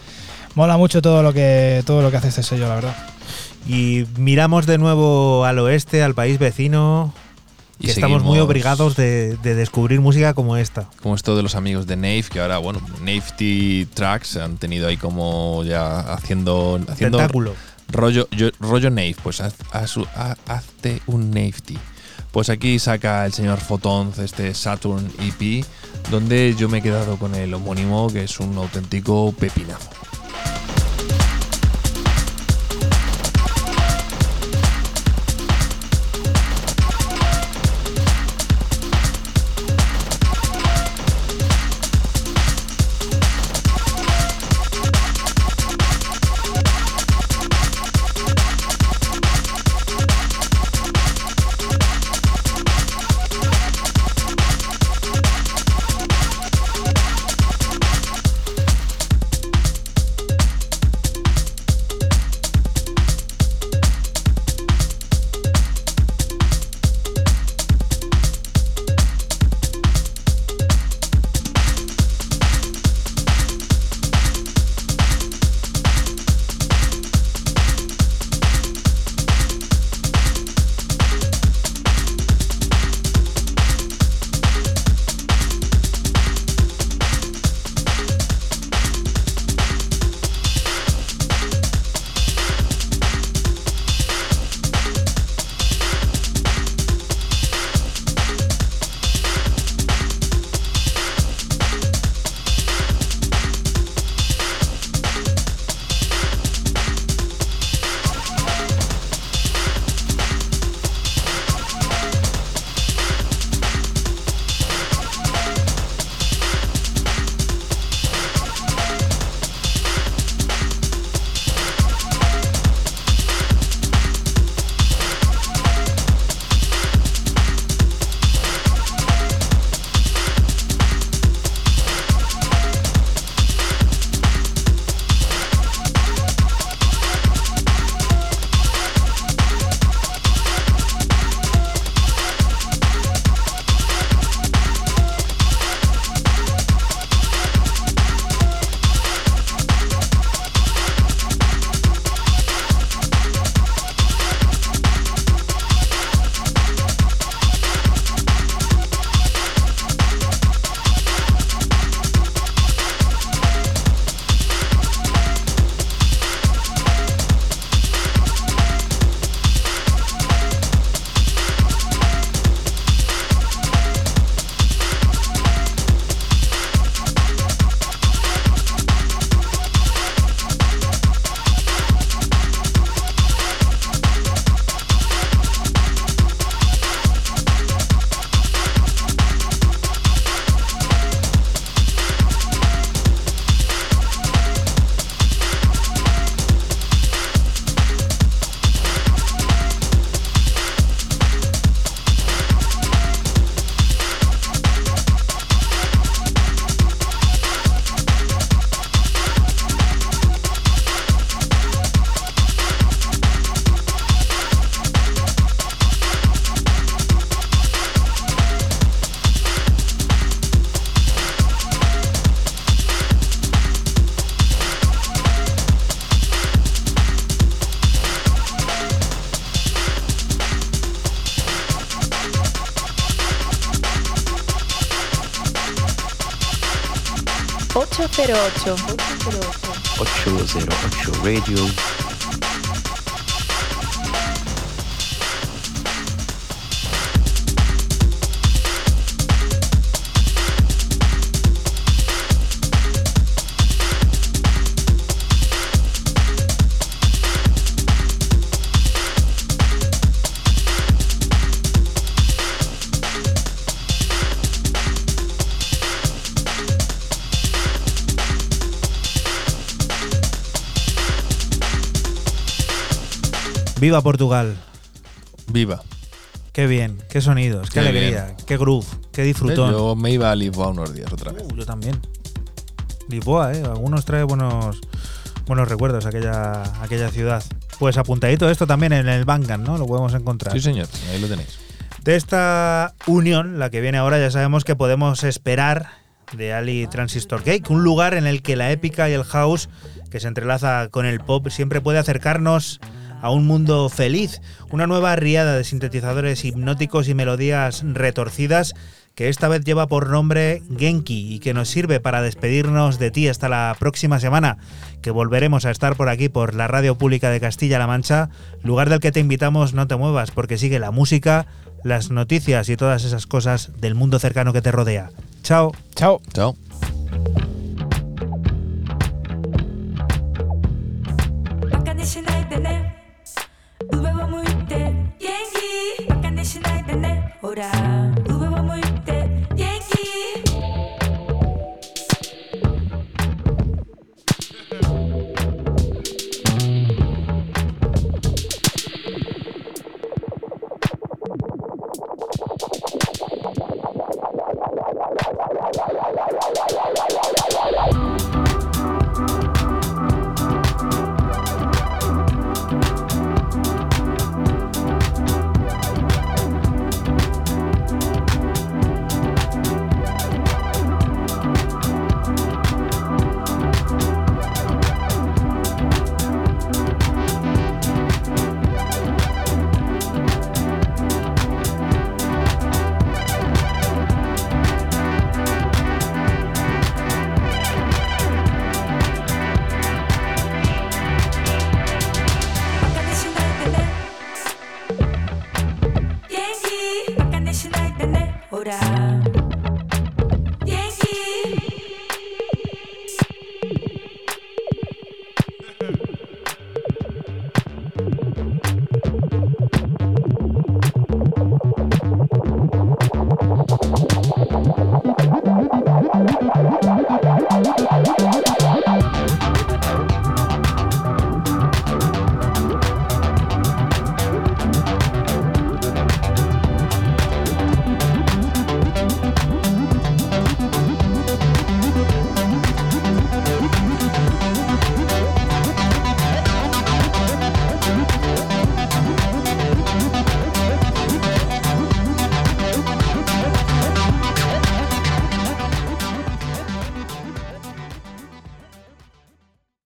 Mola mucho todo lo que todo lo que hace este sello, la verdad. Y miramos de nuevo al oeste, al país vecino, y estamos muy obligados de, descubrir música como esta. Como esto de los amigos de Nave, que ahora, bueno, Nafety Tracks han tenido ahí como ya haciendo, haciendo Rollo, yo, rollo Nave, pues haz, haz- haz- hazte un Nafety. Pues aquí saca el señor Photons este Saturn EP, donde yo me he quedado con el homónimo, que es un auténtico pepinazo. Ocho cero ocho. 808 Radio. Viva Portugal. Viva. Qué bien, qué sonidos, qué, Qué alegría, qué groove, qué disfrutón. Yo me iba a Lisboa unos días otra vez. Uh, yo también. Lisboa, ¿eh? Algunos trae buenos, buenos recuerdos aquella, aquella ciudad. Pues apuntadito esto también en el Bangan, ¿no? Lo podemos encontrar. Sí, señor, ahí lo tenéis. De esta unión, la que viene ahora, ya sabemos que podemos esperar de Ali Transistor Cake, un lugar en el que la épica y el house, que se entrelaza con el pop, siempre puede acercarnos a un mundo feliz, una nueva riada de sintetizadores hipnóticos y melodías retorcidas que esta vez lleva por nombre Genki y que nos sirve para despedirnos de ti hasta la próxima semana, que volveremos a estar por aquí por la Radio Pública de Castilla-La Mancha, lugar del que te invitamos no te muevas porque sigue la música, las noticias y todas esas cosas del mundo cercano que te rodea. Chao. Chao. Chao.